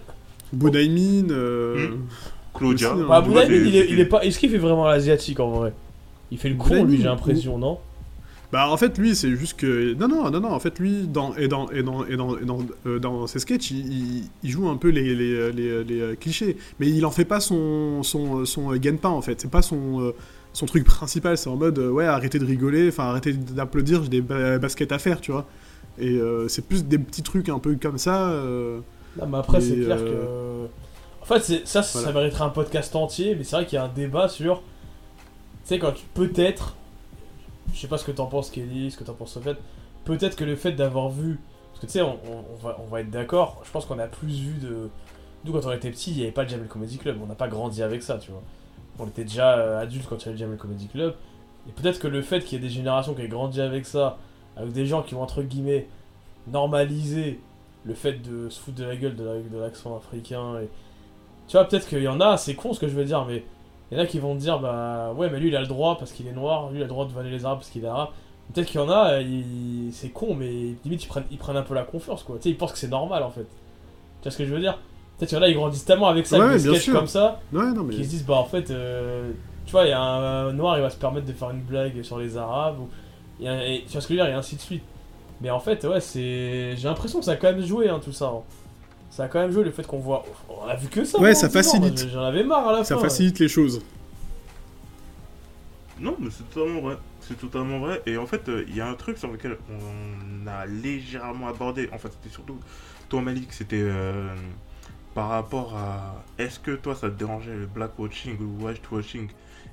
Boudaimin, euh, Hmm. Claudia. aussi, hein. bah, c'est- il, est, il est pas. Est-ce qu'il fait vraiment l'asiatique en vrai Il fait le con, lui, j'ai l'impression, non? Bah en fait lui c'est juste que non non non non en fait lui dans et dans et dans et dans et dans, euh, dans ses sketchs il, il- il joue un peu les les, les, les, euh, clichés mais il en fait pas son son son euh, gagne-pain en fait c'est pas son euh, son truc principal c'est en mode euh, ouais arrêtez de rigoler enfin arrêtez d'applaudir j'ai des ba- baskets à faire tu vois et euh, c'est plus des petits trucs un peu comme ça euh, Non, mais après, c'est clair euh, que. En fait, c'est- ça, ça mériterait un podcast entier, mais c'est vrai qu'il y a un débat sur. Tu sais, quand tu. Peut-être. Je sais pas ce que t'en penses, Kelly, ce que t'en penses, Sofiane. Peut-être que le fait d'avoir vu. Parce que tu sais, on, va, on va être d'accord, je pense qu'on a plus vu de. Nous, quand on était petits, il n'y avait pas le Jamel Comedy Club, on n'a pas grandi avec ça, tu vois. On était déjà euh, adultes quand il y avait le Jamel Comedy Club. Et peut-être que le fait qu'il y ait des générations qui aient grandi avec ça, avec des gens qui ont entre guillemets normalisé le fait de se foutre de la gueule de la- de l'accent africain. Tu vois, peut-être qu'il y en a, c'est con ce que je veux dire, mais il y en a qui vont dire, bah ouais, mais lui il a le droit parce qu'il est noir, lui il a le droit de vanner les arabes parce qu'il est arabe. Peut-être qu'il y en a, il- c'est con, mais limite ils prennent, ils prennent un peu la confiance quoi. Tu sais, ils pensent que c'est normal en fait. Tu vois ce que je veux dire? Peut-être qu'il y en a, ils grandissent tellement avec ça, Ouais, des sketchs sûr. comme ça, Ouais, non, mais. qu'ils se disent, bah en fait, euh, tu vois, il y a un noir, il va se permettre de faire une blague sur les arabes, ou, et- tu vois ce que je veux dire, et ainsi de suite. Mais en fait, ouais, c'est. J'ai l'impression que ça a quand même joué, hein, tout ça. hein. Ça a quand même joué le fait qu'on voit. On a vu que ça. Ouais, pendant ça 10 ans, moi, facilite. J'en avais marre à la Ça fin. facilite les choses. Non, mais c'est totalement vrai. C'est totalement vrai. Et en fait, euh, il y a un truc sur lequel on a légèrement abordé. En fait, c'était surtout toi, Malik. C'était euh, par rapport à. Est-ce que toi, ça te dérangeait le black watching ou white watching?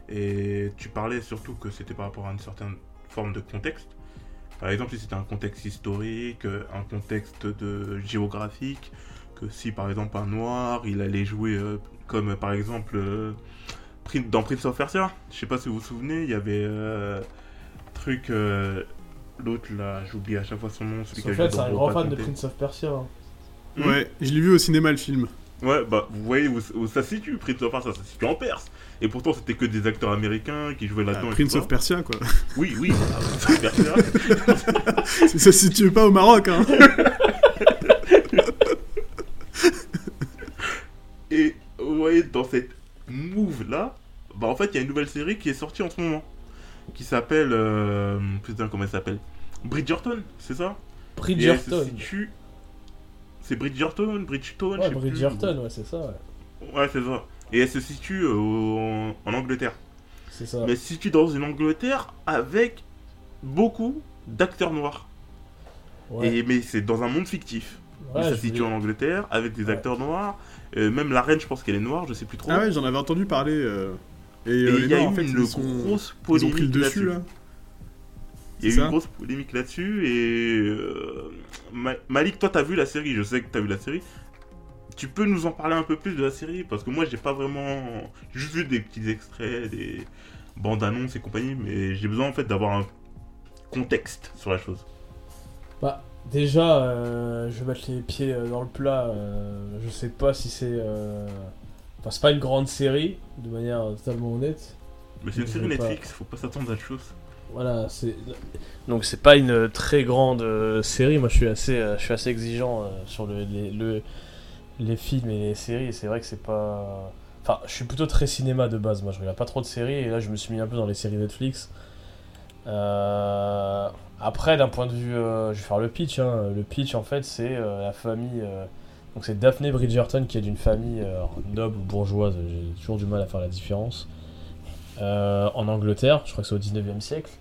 Et tu parlais surtout que c'était par rapport à une certaine forme de contexte. Par exemple, si c'était un contexte historique, un contexte de géographique, que si par exemple un noir, il allait jouer euh, comme par exemple euh, dans Prince of Persia. Je sais pas si vous vous souvenez, il y avait euh, truc euh, l'autre là, j'oublie à chaque fois son nom, celui joué Sofiane, c'est un grand fan de. Prince of Persia. hein. Ouais, je l'ai vu au cinéma le film. Ouais, bah vous voyez où, où ça se situe, Prince of Persia, ça se situe en Perse. Et pourtant c'était que des acteurs américains qui jouaient Ah, là-dedans. et Prince of. Persia, quoi. Oui, oui, voilà, Prince of Persia. ça se situe pas au Maroc, hein. Et vous voyez, dans cette move là, bah en fait, il y a une nouvelle série qui est sortie en ce moment. Qui s'appelle. Euh, putain, comment elle s'appelle? Bridgerton, c'est ça? Et elle se Bridgerton. situe- C'est Bridgerton, Bridgeton, Ouais, plus. Bridgerton, ouais, c'est ça, ouais. Ouais, c'est ça. Et elle se situe euh, au- en Angleterre. C'est ça. Mais elle se situe dans une Angleterre avec beaucoup d'acteurs noirs. Ouais. Et, mais c'est dans un monde fictif. Ouais, ça se situe voulais- en Angleterre avec des acteurs noirs. Euh, même la reine, je pense qu'elle est noire, je sais plus trop. Ah ouais, j'en avais entendu parler. euh, Et, euh, il y a Noirs, eu en fait, une ils, sont... grosse ils ont polémique pris le dessus, là-dessus. là. Il y a eu une grosse polémique là-dessus et euh, Ma- Malik, toi t'as vu la série, je sais que t'as vu la série. Tu peux nous en parler un peu plus de la série parce que moi j'ai pas vraiment, j'ai juste vu des petits extraits, des bandes annonces et compagnie, mais j'ai besoin en fait d'avoir un contexte sur la chose. Bah, déjà, euh, je vais mettre les pieds euh, dans le plat. euh, je sais pas si c'est. euh, Enfin, c'est pas une grande série, de manière totalement honnête. Mais c'est une série pas- Netflix, faut pas s'attendre à de choses. Voilà, c'est. Donc, c'est pas une très grande euh, série. Moi, je suis assez, euh, je suis assez exigeant euh, sur le, les, le- les films et les séries. Et c'est vrai que c'est pas. Enfin, je suis plutôt très cinéma de base. Moi, je regarde pas trop de séries. Et là, je me suis mis un peu dans les séries Netflix. Euh, Après, d'un point de vue. euh, je vais faire le pitch. hein. Le pitch, en fait, c'est euh, la famille. euh, Donc, c'est Daphne Bridgerton qui est d'une famille euh, noble ou bourgeoise. J'ai toujours du mal à faire la différence. En Angleterre, je crois que c'est au 19e siècle.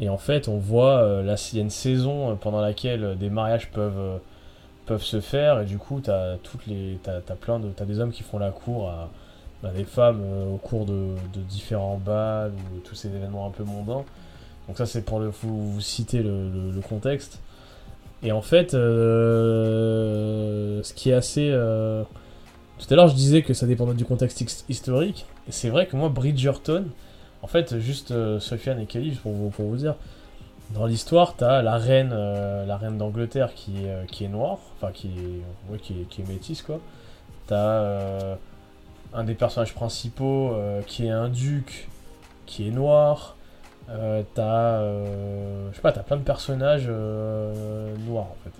Et en fait, on voit, là, il y a une saison pendant laquelle des mariages peuvent, peuvent se faire, et du coup, t'as toutes les, plein de, t'as des hommes qui font la cour à, à des femmes au cours de, de différents bals ou tous ces événements un peu mondains. Donc ça, c'est pour le, vous, vous citer le, contexte. Et en fait, euh, ce qui est assez... euh, Tout à l'heure, je disais que ça dépendait du contexte his- historique. Et c'est vrai que moi, Bridgerton, en fait, juste euh, Sofiane et Kelly, pour vous, pour vous dire, dans l'histoire, t'as la reine, euh, la reine d'Angleterre qui qui est noire, enfin qui est, qui est, métisse quoi. T'as un des personnages principaux qui est un duc qui est noir. Euh, t'as, euh, je sais pas, t'as plein de personnages euh, noirs en fait,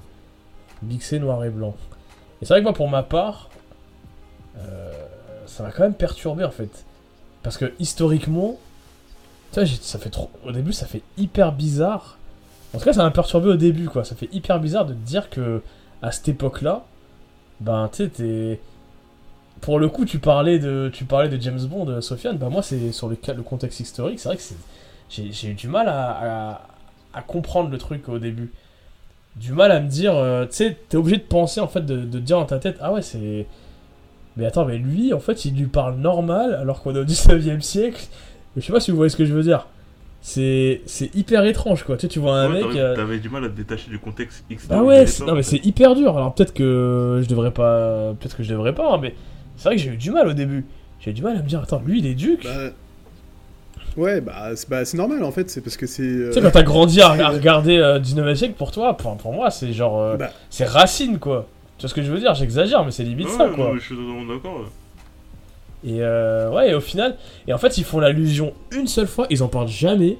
mixés noir et blanc. Et c'est vrai que moi, pour ma part, ça m'a quand même perturbé en fait, parce que historiquement, ça fait trop. Au début, ça fait hyper bizarre. En tout cas, ça m'a perturbé au début, quoi. Ça fait hyper bizarre de te dire que à cette époque-là, ben, tu t'es. Pour le coup, tu parlais de, tu parlais de James Bond, Sofiane. Ben moi, c'est sur le contexte historique. C'est vrai que c'est, j'ai, j'ai eu du mal à, à, à comprendre le truc au début. Du mal à me dire, euh, tu sais, t'es obligé de penser en fait, de, de dire dans ta tête, ah ouais, c'est. Mais attends, mais lui, en fait, il lui parle normal alors qu'on est au 19 e siècle. Je sais pas si vous voyez ce que je veux dire. c'est c'est hyper étrange quoi. Tu sais, tu vois un Ouais, mec. t'avais- euh, T'avais du mal à te détacher du contexte X. Bah ouais, c'est- non mais c'est hyper dur. Alors peut-être que je devrais pas, peut-être que je devrais pas, hein, mais c'est vrai que j'ai eu du mal au début. J'ai eu du mal à me dire, attends, lui il est duc. Bah, Ouais, bah c'est bah, c'est normal en fait, c'est parce que c'est. euh, Tu sais, quand t'as grandi à, à regarder euh, 19 e siècle, pour toi, pour, pour moi, c'est genre. euh, Bah. C'est Racine, quoi. Tu vois ce que je veux dire? J'exagère, mais c'est limite ça, quoi. Je suis totalement d'accord. ouais. Et euh, ouais, et au final. Et en fait, ils font l'allusion une seule fois, ils en parlent jamais.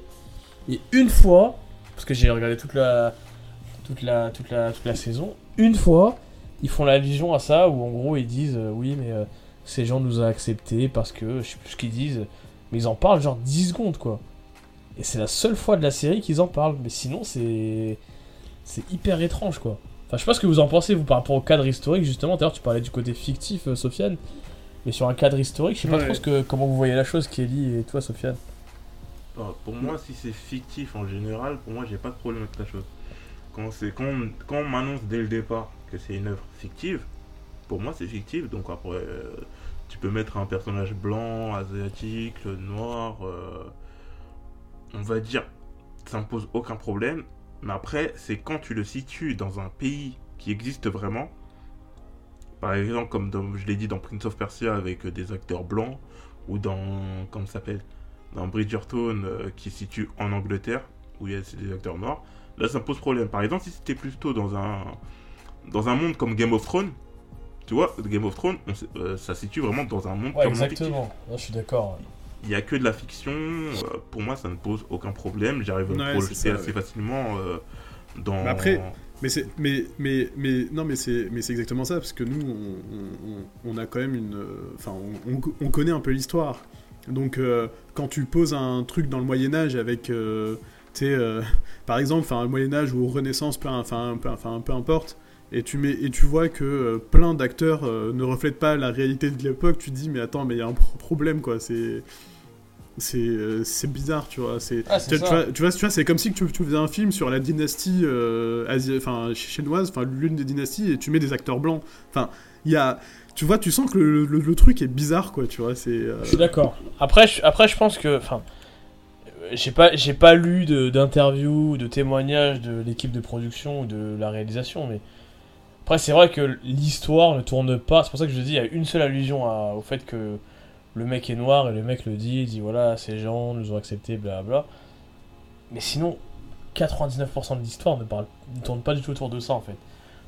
Et une fois, parce que j'ai regardé toute la. Toute la, toute, la, toute la saison, une fois, ils font l'allusion à ça, où en gros, ils disent euh, Oui, mais euh, ces gens nous ont acceptés parce que. Je sais plus ce qu'ils disent. Mais ils en parlent genre 10 secondes, quoi. Et c'est la seule fois de la série qu'ils en parlent. Mais sinon, c'est. C'est hyper étrange, quoi. Enfin, je sais pas ce que vous en pensez, vous, par rapport au cadre historique, justement. D'ailleurs, tu parlais du côté fictif, euh, Sofiane. Mais sur un cadre historique, je sais pas Ouais. trop ce que, comment vous voyez la chose, Kelly et toi, Sofiane. Ah, pour moi, si c'est fictif en général, pour moi, j'ai pas de problème avec la chose. Quand, c'est, quand, on- quand on m'annonce dès le départ que c'est une œuvre fictive, pour moi, c'est fictif. Donc après, euh, tu peux mettre un personnage blanc, asiatique, noir. euh, on va dire, ça me pose aucun problème. Mais après, c'est quand tu le situes dans un pays qui existe vraiment. Par exemple, comme je l'ai dit dans Prince of Persia avec euh, des acteurs blancs, ou dans. Comment ça s'appelle? Dans Bridgerton, euh, qui se situe en Angleterre, où il y a des acteurs noirs. Là, ça pose problème. Par exemple, si c'était plutôt dans un. Dans un monde comme Game of Thrones, tu vois, Game of Thrones, on euh, ça se situe vraiment dans un monde Ouais, purement fictif. exactement. Je suis d'accord. Il n'y a que de la fiction. euh, pour moi, ça ne pose aucun problème. J'arrive à me projeter assez ouais. facilement euh, dans. Mais après, Mais c'est, mais, mais, mais, non, mais c'est, mais c'est exactement ça, parce que nous, on, on- on a quand même une, euh, enfin, on, on- on connaît un peu l'histoire. Donc, euh, quand tu poses un truc dans le Moyen Âge avec, euh, euh, par exemple, enfin, le Moyen Âge ou Renaissance, peu, enfin, peu, enfin, peu importe, et tu mets, et tu vois que euh, plein d'acteurs euh, ne reflètent pas la réalité de l'époque, tu te dis, mais attends, mais il y a un pro- problème, quoi. C'est, c'est, euh, bizarre, tu vois. C'est, Ah, tu, vois, tu vois, tu vois, c'est comme si tu, tu faisais un film sur la dynastie euh, enfin, ch- chinoise, enfin l'une des dynasties, et tu mets des acteurs blancs. Enfin, il y a, tu vois, tu sens que le, le- le truc est bizarre, quoi. Tu vois, c'est. Je suis d'accord. Après, je, après, je pense que. Enfin. J'ai pas, j'ai pas lu de- d'interviews, de, témoignages de l'équipe de production ou de la réalisation, mais après c'est vrai que l'histoire ne tourne pas. C'est pour ça que je dis il y a une seule allusion au fait que le mec est noir et le mec le dit, il dit voilà ces gens nous ont accepté, blablabla. Mais sinon, 99% de l'histoire ne ne tourne pas du tout autour de ça en fait.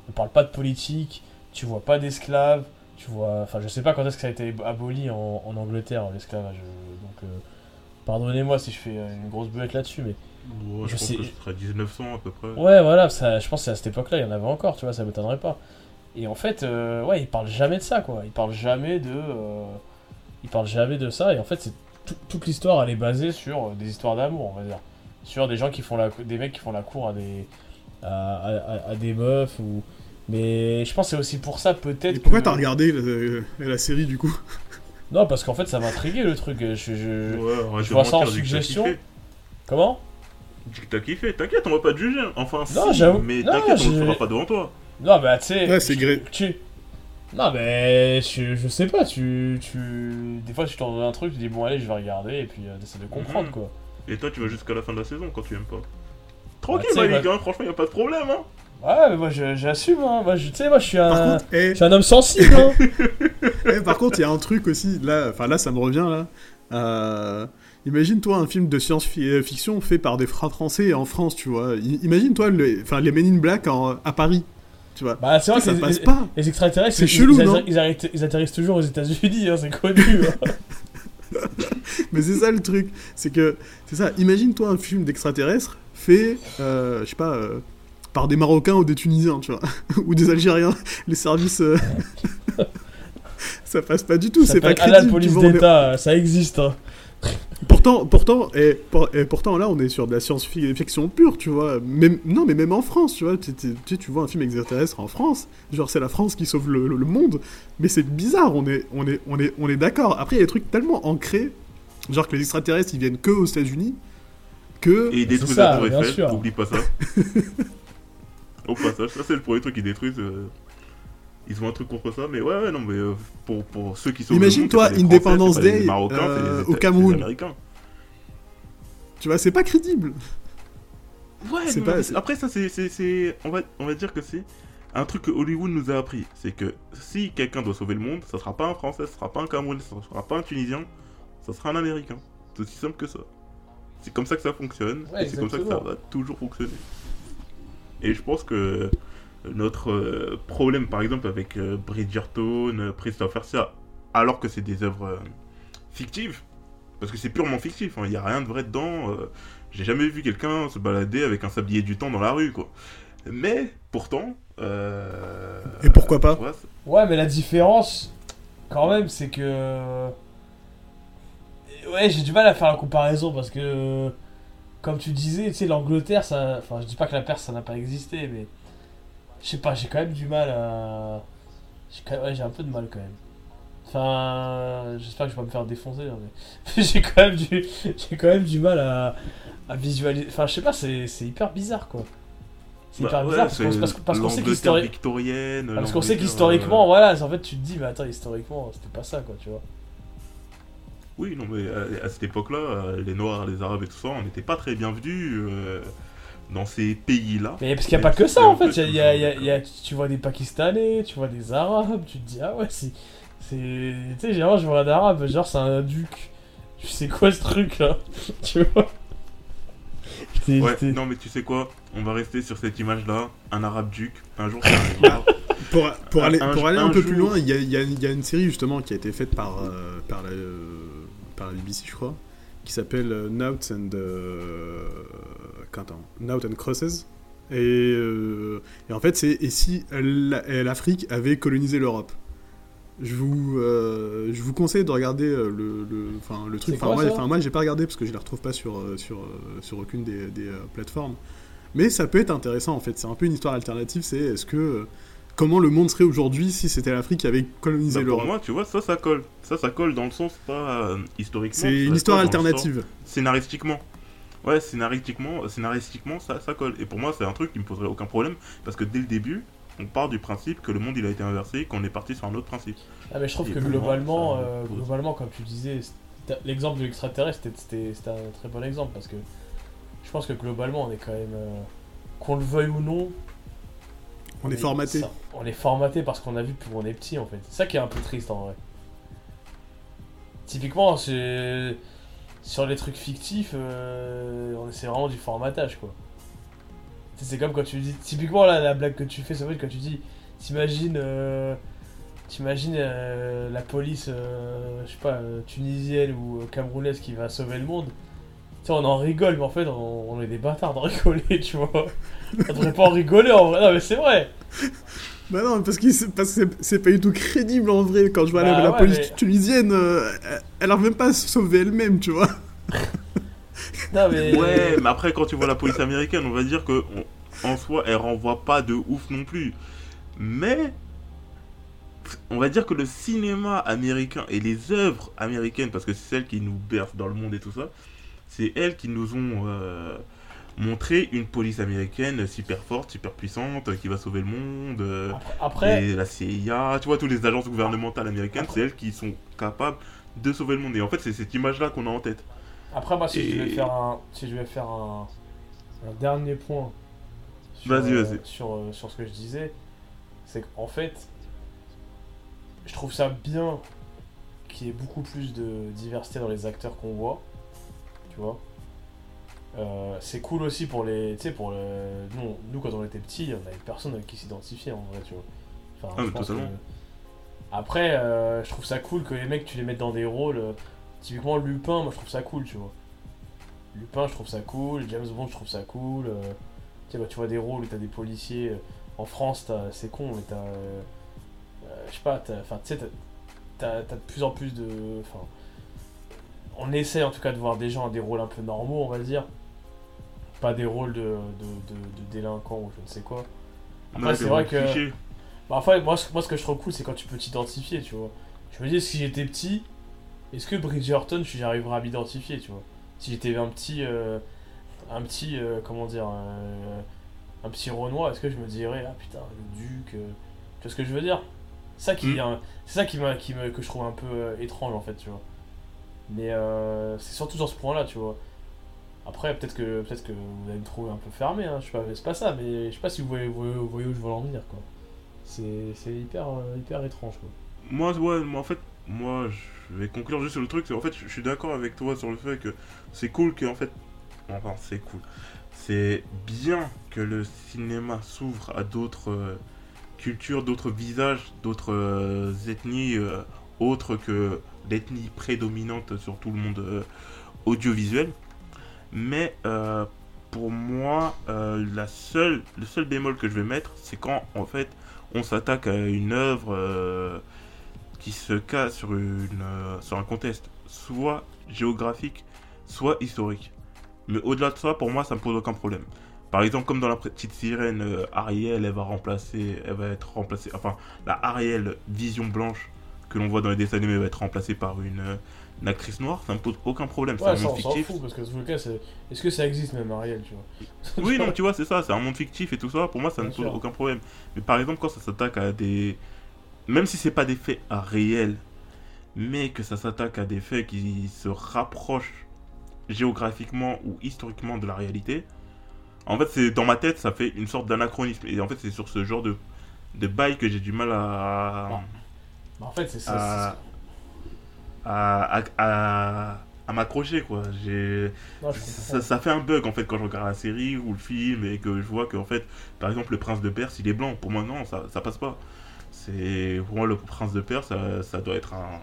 Ne parle pas de politique, tu vois pas d'esclaves, tu vois, enfin, je sais pas quand est-ce que ça a été aboli en, Angleterre, l'esclavage. euh, Donc, euh, pardonnez-moi si je fais une grosse boulette là-dessus, mais Ouais, je, je pense sais- que ce serait 1900 à peu près. ouais, voilà, ça, je pense que c'est à cette époque-là, il y en avait encore, tu vois, ça m'étonnerait pas. Et en fait, euh, ouais, il parle jamais de ça, quoi. Il parle jamais de, euh, il parle jamais de ça. Et en fait, c'est tout- toute l'histoire, elle est basée sur euh, des histoires d'amour, on va dire, sur des gens qui font la, des mecs qui font la cour à des, à, à- à- à des meufs ou. Mais je pense que c'est aussi pour ça peut-être. Et pourquoi que- t'as regardé la, la série du coup? Non, parce qu'en fait, ça m'a intrigué le truc. Je, je- Ouais, arrête je de vois ça en suggestion. Comment? T'as kiffé, t'inquiète, on va pas te juger. Enfin, Non, si, j'avoue- mais t'inquiète, on le fera pas devant toi. Non, bah tu sais. Ouais, c'est tu- gré- Tu. Non, mais je, je sais pas, tu, tu. Des fois, tu t'en donnes un truc, tu dis bon, allez, je vais regarder, et puis euh, t'essaies de comprendre, Mhm. quoi. Et toi, tu vas jusqu'à la fin de la saison quand tu aimes pas. Bah, Tranquille, sais, Malik, bah- hein, franchement, y a pas de problème, hein. Ouais, mais moi, j'assume, hein. Moi, tu sais, moi, je suis un. contre, eh, Je suis un homme sensible, hein. eh, par contre, il y a un truc aussi. Là, enfin là, ça me revient là. Euh, Imagine-toi un film de science-fiction fait par des frères français en France, tu vois. Imagine-toi le- enfin, les Men in Black en- à Paris, tu vois. Bah, c'est vrai que ça les, passe les- pas. les extraterrestres, C'est chelou, ils, non ils, arrêtent- ils atterrissent toujours aux États-Unis, hein, c'est connu. hein. Mais c'est ça le truc, c'est que c'est ça. Imagine-toi un film d'extraterrestres fait, euh, je sais pas, euh, par des Marocains ou des Tunisiens, tu vois, ou des Algériens. Les services, euh, ça passe pas du tout. Ça C'est pas crédible. Police vois, on est- d'État, ça existe, hein. Pourtant, pourtant, et, pour- et pourtant là, on est sur de la science-fiction pure, tu vois. Même, non, mais même en France, tu vois. Tu, tu- tu sais, tu vois un film extraterrestre en France, genre c'est la France qui sauve le, le- le monde. Mais c'est bizarre. On est, on est, on est, on est d'accord. Après, il y a des trucs tellement ancrés, genre que les extraterrestres ils viennent que aux États-Unis, que Et ils détruisent ça, la tour Eiffel, sûr. oublie pas ça. Au passage, ça c'est le premier truc qu'ils détruisent. euh, Ils ont un truc contre ça, mais ouais, ouais, non, mais euh, pour, pour ceux qui sont. Imagine-toi, Independence Day, euh, au Cameroun. Américains. Tu vois, c'est pas crédible. Ouais, non, pas- après ça c'est on va on va dire que c'est un truc que Hollywood nous a appris, c'est que si quelqu'un doit sauver le monde, ça sera pas un Français, ça sera pas un Camerounais, ça sera pas un Tunisien, ça sera un Américain. C'est aussi simple que ça. C'est comme ça que ça fonctionne, Ouais, et c'est comme ça que ça va toujours fonctionner. Et je pense que notre euh, problème, par exemple, avec euh, Bridgerton, euh, Prince of Persia, alors que c'est des œuvres euh, fictives, parce que c'est purement fictif, il n'y a rien de vrai dedans. euh, J'ai jamais vu quelqu'un se balader avec un sablier du temps dans la rue, quoi. Mais pourtant. euh, Et pourquoi pas vois, Ouais, mais la différence, quand même, c'est que. Ouais, j'ai du mal à faire la comparaison parce que. Comme tu disais, tu sais, l'Angleterre, ça. Enfin, je dis pas que la Perse, ça n'a pas existé, mais. Je sais pas, j'ai quand même du mal à. j'ai Ouais, un peu de mal quand même. Enfin, j'espère que je vais pas me faire défoncer, hein, mais j'ai quand même du, j'ai quand même du mal à, à visualiser. Enfin, je sais pas, c'est hyper bizarre quoi. C'est bah, hyper ouais, bizarre parce qu'on parce qu'on sait l'Angleterre qu'histori- victorienne. parce qu'on sait qu'historiquement, euh, voilà, en fait, tu te dis, mais attends, historiquement, c'était pas ça quoi, tu vois. Oui, non, mais à, à cette époque-là, euh, les Noirs, les Arabes et tout ça, on n'était pas très bienvenus euh, dans ces pays-là. Mais parce qu'il n'y a pas que ça en un fait, il y a, il y a- toujours- il y a- tu vois des Pakistanais, tu vois des Arabes, tu te dis, ah ouais, c'est. c'est- Tu sais, généralement, je vois un Arabe, genre, c'est un duc. Tu sais quoi ce truc là? Tu vois? Ouais, non, mais tu sais quoi? On va rester sur cette image-là. Un arabe duc. Un jour, ça arrivera. Pour, pour Un- aller, un- pour aller un, un peu jour- plus loin, il y a, il y a- il y a une série justement qui a été faite par, euh, par, la, euh, par la BBC, je crois, qui s'appelle euh, Noughts and, euh, and Crosses. Et, euh, et en fait, c'est et si la- l'Afrique avait colonisé l'Europe? Je vous, euh, je vous conseille de regarder le, le, le truc. Enfin, moi, moi, j'ai pas regardé parce que je les retrouve pas sur, sur, sur aucune des, des, euh, plateformes. Mais ça peut être intéressant en fait. C'est un peu une histoire alternative. C'est est-ce que comment le monde serait aujourd'hui si c'était l'Afrique qui avait colonisé Bah, pour l'Europe moi, tu vois, ça, ça colle. Ça, ça colle dans le sens pas euh, historiquement. C'est une histoire alternative. Scénaristiquement. Ouais, scénaristiquement, scénaristiquement ça, ça colle. Et pour moi, c'est un truc qui me poserait aucun problème. Parce que dès le début, on part du principe que le monde il a été inversé, qu'on est parti sur un autre principe. Ah, mais je trouve Et que pour moi, globalement, euh, globalement, comme tu disais, l'exemple de l'extraterrestre, c'était- c'était c'était un très bon exemple parce que je pense que globalement, on est quand même. euh, qu'on le veuille ou non, On est formaté. ça- on est formaté parce qu'on a vu pour on est petit en fait. C'est ça qui est un peu triste en vrai. Typiquement, sur les trucs fictifs, euh, on- c'est vraiment du formatage quoi. C'est comme quand tu dis. Typiquement, là, la blague que tu fais, ça dire quand tu dis. T'imagines. euh, T'imagines euh, la police, euh, je sais pas, tunisienne ou camerounaise qui va sauver le monde. Tu sais, on en rigole, mais en fait, on, on est des bâtards d'en rigoler, tu vois. On devrait pas en rigoler en vrai. Non, mais c'est vrai. Bah non, parce que c'est parce que c'est- c'est pas du tout crédible en vrai. Quand je vois la, Bah la ouais, police mais- tunisienne, euh, elle- elle arrive même pas à se sauver elle-même, tu vois. Non, mais. Ouais, mais après, quand tu vois la police américaine, on va dire que on- en soi, elle renvoie pas de ouf non plus. Mais on va dire que le cinéma américain et les œuvres américaines, parce que c'est celles qui nous bercent dans le monde et tout ça, c'est elles qui nous ont euh, montré une police américaine super forte, super puissante, qui va sauver le monde. euh, Après, et la CIA, tu vois, toutes les agences gouvernementales américaines, c'est elles qui sont capables de sauver le monde. Et en fait, c'est cette image-là qu'on a en tête. après moi, si je vais faire un, si je vais faire un, un dernier point sur, euh, sur ce que je disais, c'est qu'en fait, je trouve ça bien qu'il y ait beaucoup plus de diversité dans les acteurs qu'on voit, tu vois. Euh, c'est cool aussi pour les, tu sais, pour le, nous, nous quand on était petits, on avait personne avec qui s'identifier en vrai, tu vois. Enfin, Ah, je mais pense totalement. que- Après, euh, je trouve ça cool que les mecs, tu les mettes dans des rôles. euh, typiquement, Lupin, moi je trouve ça cool, tu vois. Lupin, je trouve ça cool. James Bond, je trouve ça cool. tu sais, bah, tu vois des rôles où t'as des policiers. en France, t'as- c'est con, mais t'as. je sais pas, t'as- enfin, tu sais, t'as- de plus en plus de. Enfin. On essaie en tout cas de voir des gens à des rôles un peu normaux, on va dire. Pas des rôles de, de, de, de délinquants ou je ne sais quoi. Après, Ouais, c'est vrai que-. Bah, enfin, moi, ce- moi, ce que je trouve cool, c'est quand tu peux t'identifier, tu vois. Je me dis, si j'étais petit, est-ce que Bridgerton, j'arriverais à m'identifier, tu vois? Si j'étais un petit. euh, un petit. euh, comment dire euh, Un petit Renoir, est-ce que je me dirais, ah putain, le duc. euh, tu vois ce que je veux dire? Ça qui, Mm. hein, C'est ça qui, qui me, que je trouve un peu euh, étrange, en fait, tu vois. Mais euh, c'est surtout sur ce point-là, tu vois. Après, peut-être que, peut que vous allez me trouver un peu fermé, hein. je sais pas, c'est pas ça, mais je sais pas si vous voyez, où je veux en venir, quoi. C'est hyper, euh, hyper étrange, quoi. Moi, ouais, moi, en fait, moi, je vais conclure juste sur le truc. c'est En fait, je suis d'accord avec toi sur le fait que c'est cool que, en fait, enfin, c'est cool. C'est bien que le cinéma s'ouvre à d'autres euh, cultures, d'autres visages, d'autres ethnies autres que l'ethnie prédominante sur tout le monde euh, audiovisuel. Mais euh, pour moi, euh, la seule, le seul bémol que je vais mettre, c'est quand, en fait, on s'attaque à une œuvre qui se casse sur, un contexte soit géographique, soit historique. Mais au-delà de ça, pour moi, ça me pose aucun problème. Par exemple, comme dans la petite sirène, Ariel, elle va elle va être remplacée, enfin, la Ariel vision blanche que l'on voit dans les dessins animés va être remplacée par une, euh, une actrice noire, ça me pose aucun problème. C'est un monde fictif. fout, parce que les cas, c'est- est-ce que ça existe même, Ariel, tu vois? Oui, non, tu vois, c'est ça, c'est un monde fictif et tout ça. Pour moi, ça ne pose sûr. aucun problème. Mais par exemple, quand ça s'attaque à des. Même si c'est pas des faits à réels, mais que ça s'attaque à des faits qui se rapprochent géographiquement ou historiquement de la réalité, en fait, c'est dans ma tête, ça fait une sorte d'anachronisme. Et en fait, c'est sur ce genre de, de bail que j'ai du mal à. Bah, en fait, c'est ça. à, à, à, à- à m'accrocher, quoi. J'ai. Ça, ça fait un bug en fait quand je regarde la série ou le film et que je vois que en fait par exemple le prince de Perse il est blanc pour moi non ça, ça passe pas c'est pour moi le prince de Perse ça, ça doit être un,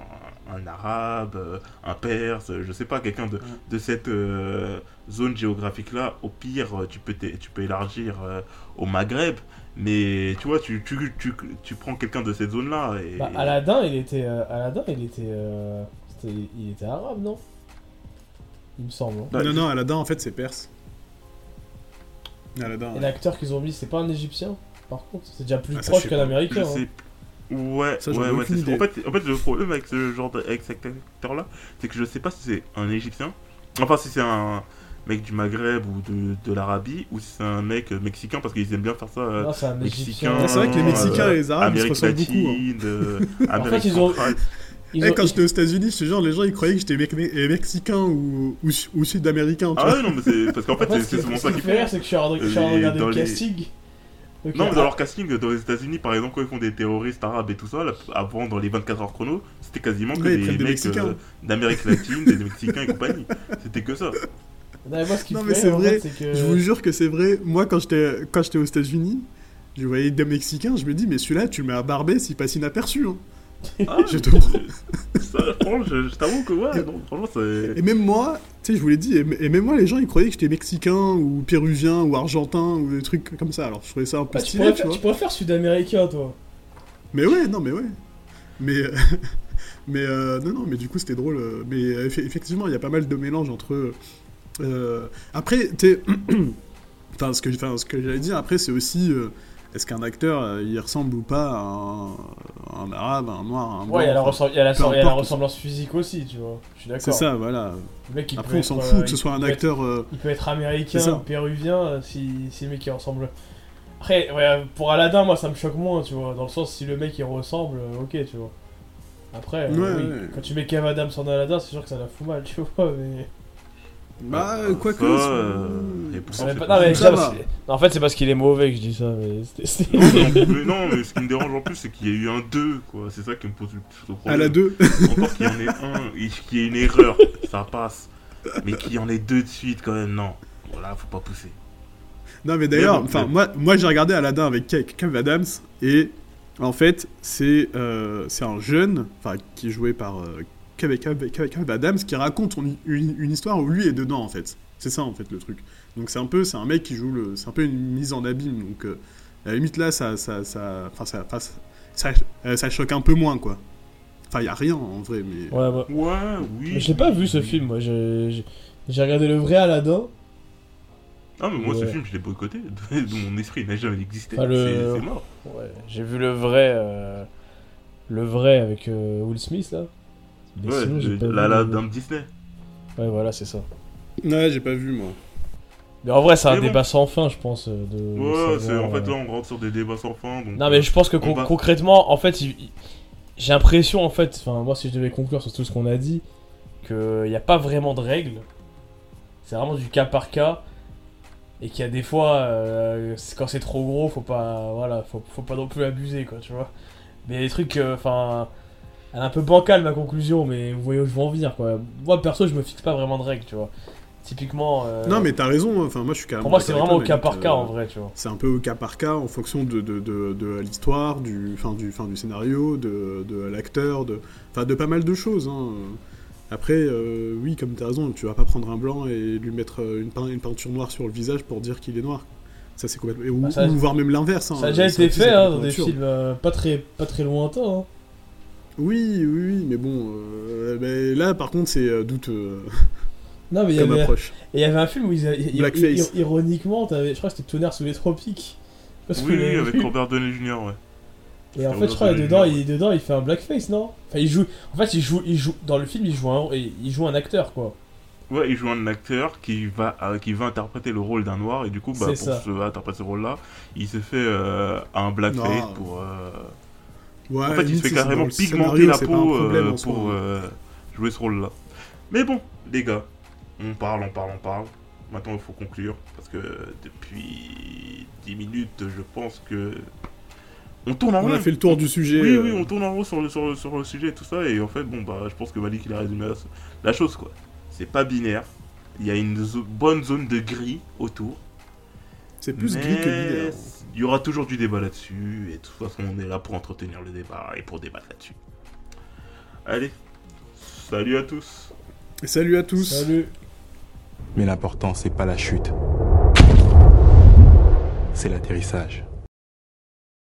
un arabe un perse je sais pas quelqu'un de, de cette euh, zone géographique là au pire tu peux tu peux élargir euh, au Maghreb mais tu vois tu, tu, tu, tu prends quelqu'un de cette zone là et Bah, Aladdin, il était. euh, Aladdin, il était. euh, il était arabe, non? Il me semble. hein. Bah, non, non, Aladdin, en fait, c'est perse. Aladdin. Et l'acteur qu'ils ont mis, c'est pas un égyptien Par contre, c'est déjà plus Ah, proche qu'un américain. Hein. Ouais, Ça, ouais, ai ouais. En fait, en fait, le problème avec ce genre de, avec cet acteur-là, c'est que je sais pas si c'est un Égyptien, enfin si c'est un mec du Maghreb ou de, de l'Arabie, ou si c'est un mec euh, mexicain parce qu'ils aiment bien faire ça. euh, Non, c'est un Mexicain, c'est vrai que les Mexicains euh, et les Arabes, ils se ressemblent beaucoup, hein. euh, Amérique ils ont-. Ils Eh, ont- quand j'étais aux États-Unis, je te jure, les gens ils croyaient que j'étais me- mexicain ou, ou, ou sud-américain. Ah ouais, non, mais c'est parce qu'en fait, En fait, c'est souvent ce ça qui fait rire, c'est que je suis en train de en regarder dans le les- casting. Non, mais dans leur casting, dans les États-Unis, par exemple, quand ils font des terroristes arabes et tout ça, là, avant, dans les 24 heures chrono, c'était quasiment que Ouais, des mecs Mexicains. euh, d'Amérique latine, des Mexicains et compagnie. C'était que ça. Non, mais moi, ce qui Non, me mais fait c'est vrai, fait, c'est que. Je vous jure que c'est vrai. Moi, quand j'étais quand j'étais aux États-Unis, je voyais des Mexicains, je me dis, mais celui-là, tu le mets à Barbès, il passe inaperçu. hein. Ah, Je te- ça, franchement, je, je t'avoue que ouais, non, franchement, c'est. Et même moi, tu sais, je vous l'ai dit, et, et même moi, les gens, ils croyaient que j'étais mexicain ou péruvien ou argentin ou des trucs comme ça. Alors, je trouvais ça un peu Ah, tu, stylé, tu vois. tu pourrais faire sud-américain, toi. Mais ouais, non, mais ouais. Mais, euh, mais euh, non, non, mais du coup, c'était drôle. euh, Mais euh, effe- effectivement, il y a pas mal de mélanges entre. Euh, après, sais. Enfin, ce que, enfin, ce que j'allais dire, après, c'est aussi. euh, Est-ce qu'un acteur, euh, il ressemble ou pas à un, à un arabe, à un noir, à un blanc Ouais, il y a la, enfin, ressem- il y a la- peu il y a la importe. ressemblance physique aussi, tu vois. Je suis d'accord. C'est ça, voilà. Le mec, il Après, on s'en fout que ce soit un être- acteur. euh, Il peut être américain ou péruvien si, si le mec il ressemble. Après, ouais, pour Aladdin, moi ça me choque moins, tu vois. Dans le sens, si le mec il ressemble, ok, tu vois. Après, euh, Ouais, oui, ouais. quand tu mets Kev Adams en Aladdin, c'est sûr que ça la fout mal, tu vois. Mais. Bah, Ah, quoique. euh, en fait, c'est parce qu'il est mauvais que je dis ça. Mais Non, mais non, mais ce qui me dérange en plus, c'est qu'il y a eu un 2, quoi. C'est ça qui me pose le plus de problème. À la 2. Encore qu'il y en ait un, et qu'il y ait une erreur, ça passe. Mais qu'il y en ait deux de suite, quand même, non. Voilà, faut pas pousser. Non, mais d'ailleurs, enfin, mais- moi, moi j'ai regardé Aladdin avec Ke- Kev Adams et en fait, c'est euh, c'est un jeune, enfin, qui est joué par euh, Kev- Kev- Kev Adams qui raconte une, une histoire où lui est dedans en fait. C'est ça en fait le truc. Donc c'est un peu, c'est un mec qui joue le, c'est un peu une mise en abîme. Donc euh, à la limite là, ça, ça, ça, enfin, ça, ça, ça, euh, ça choque un peu moins quoi. Enfin, il y a rien en vrai, mais. Ouais, ouais. Ouais, oui. Mais je l'ai pas vu ce film, moi. J'ai regardé le vrai Aladdin. Ah, mais moi, ce film, je l'ai boycotté. Mon esprit, il n'a jamais existé. Enfin, le- C'est c'est mort. Ouais, j'ai vu le vrai. euh, Le vrai avec euh, Will Smith là. Mais Ouais, sinon, j'ai le- pas la, vu la le- dame Disney. Ouais, voilà, c'est ça. Ouais, j'ai pas vu moi. Mais en vrai, c'est un bon. débat sans fin, je pense. euh, De Ouais, savoir, en fait euh, là, on rentre sur des débats sans fin. Donc, Non, mais je pense que on con- va- concrètement, en fait, j'ai l'impression, en fait, enfin, moi, si je devais conclure sur tout ce qu'on a dit, qu'il n'y a pas vraiment de règles. c'est vraiment du cas par cas. Et qu'il y a des fois, euh, quand c'est trop gros, faut pas, voilà, faut, faut pas non plus abuser, quoi, tu vois. Mais il y a des trucs, euh, enfin, elle est un peu bancale ma conclusion, mais vous voyez où je veux en venir, quoi. Moi, perso, je me fixe pas vraiment de règles, tu vois. Typiquement. euh, Non, mais t'as raison, hein. enfin, moi je suis carrément. Pour moi, c'est vraiment au cas par cas, euh, en vrai, tu vois. C'est un peu au cas par cas en fonction de, de, de, de l'histoire, du, fin, du, fin, du scénario, de, de l'acteur, de, enfin, de pas mal de choses. hein. Après, euh, oui, comme tu as raison, tu vas pas prendre un blanc et lui mettre une, une peinture noire sur le visage pour dire qu'il est noir. Ça, c'est complètement. Ou, Bah, ça- ou voire même l'inverse. hein. Ça a déjà été fait hein, dans des films pas, très, pas très lointains. hein. Oui, oui, oui, mais bon. euh, là, par contre, c'est euh, doute euh, Non, mais il y comme avait, approche. et il y avait un film où ils, Blackface. ironiquement, je crois que c'était Tonnerre sous les tropiques. Parce Oui, que oui, le- avec Robert Downey Jr. Ouais. Et en fait, je crois dedans, il, dedans, il fait un blackface, non? Enfin, il joue. En fait, il joue, il joue dans le film, il joue un, il joue un acteur, quoi. Ouais, il joue un acteur qui va, euh, qui va interpréter le rôle d'un noir et du coup, bah, pour se interpréter ce rôle-là, il s'est fait euh, un blackface Non. pour. euh, Ouais, en fait, il se fait carrément pigmenter scénario, la peau euh, pour euh, jouer ce rôle-là. Mais bon, les gars, on parle, on parle, on parle. Maintenant, il faut conclure parce que depuis 10 minutes, je pense que on tourne en On rond. a fait le tour du sujet. Oui, euh, oui, on tourne en rond sur le, sur, le, sur le sujet et tout ça. Et en fait, bon, bah, je pense que Malik, il a résumé la, la chose, quoi. C'est pas binaire. Il y a une zo- bonne zone de gris autour. C'est plus mais gris que binaire. Il y aura toujours du débat là-dessus. Et de toute façon, on est là pour entretenir le débat et pour débattre là-dessus. Allez, salut à tous. Et salut à tous. Salut Mais l'important, c'est pas la chute. C'est l'atterrissage.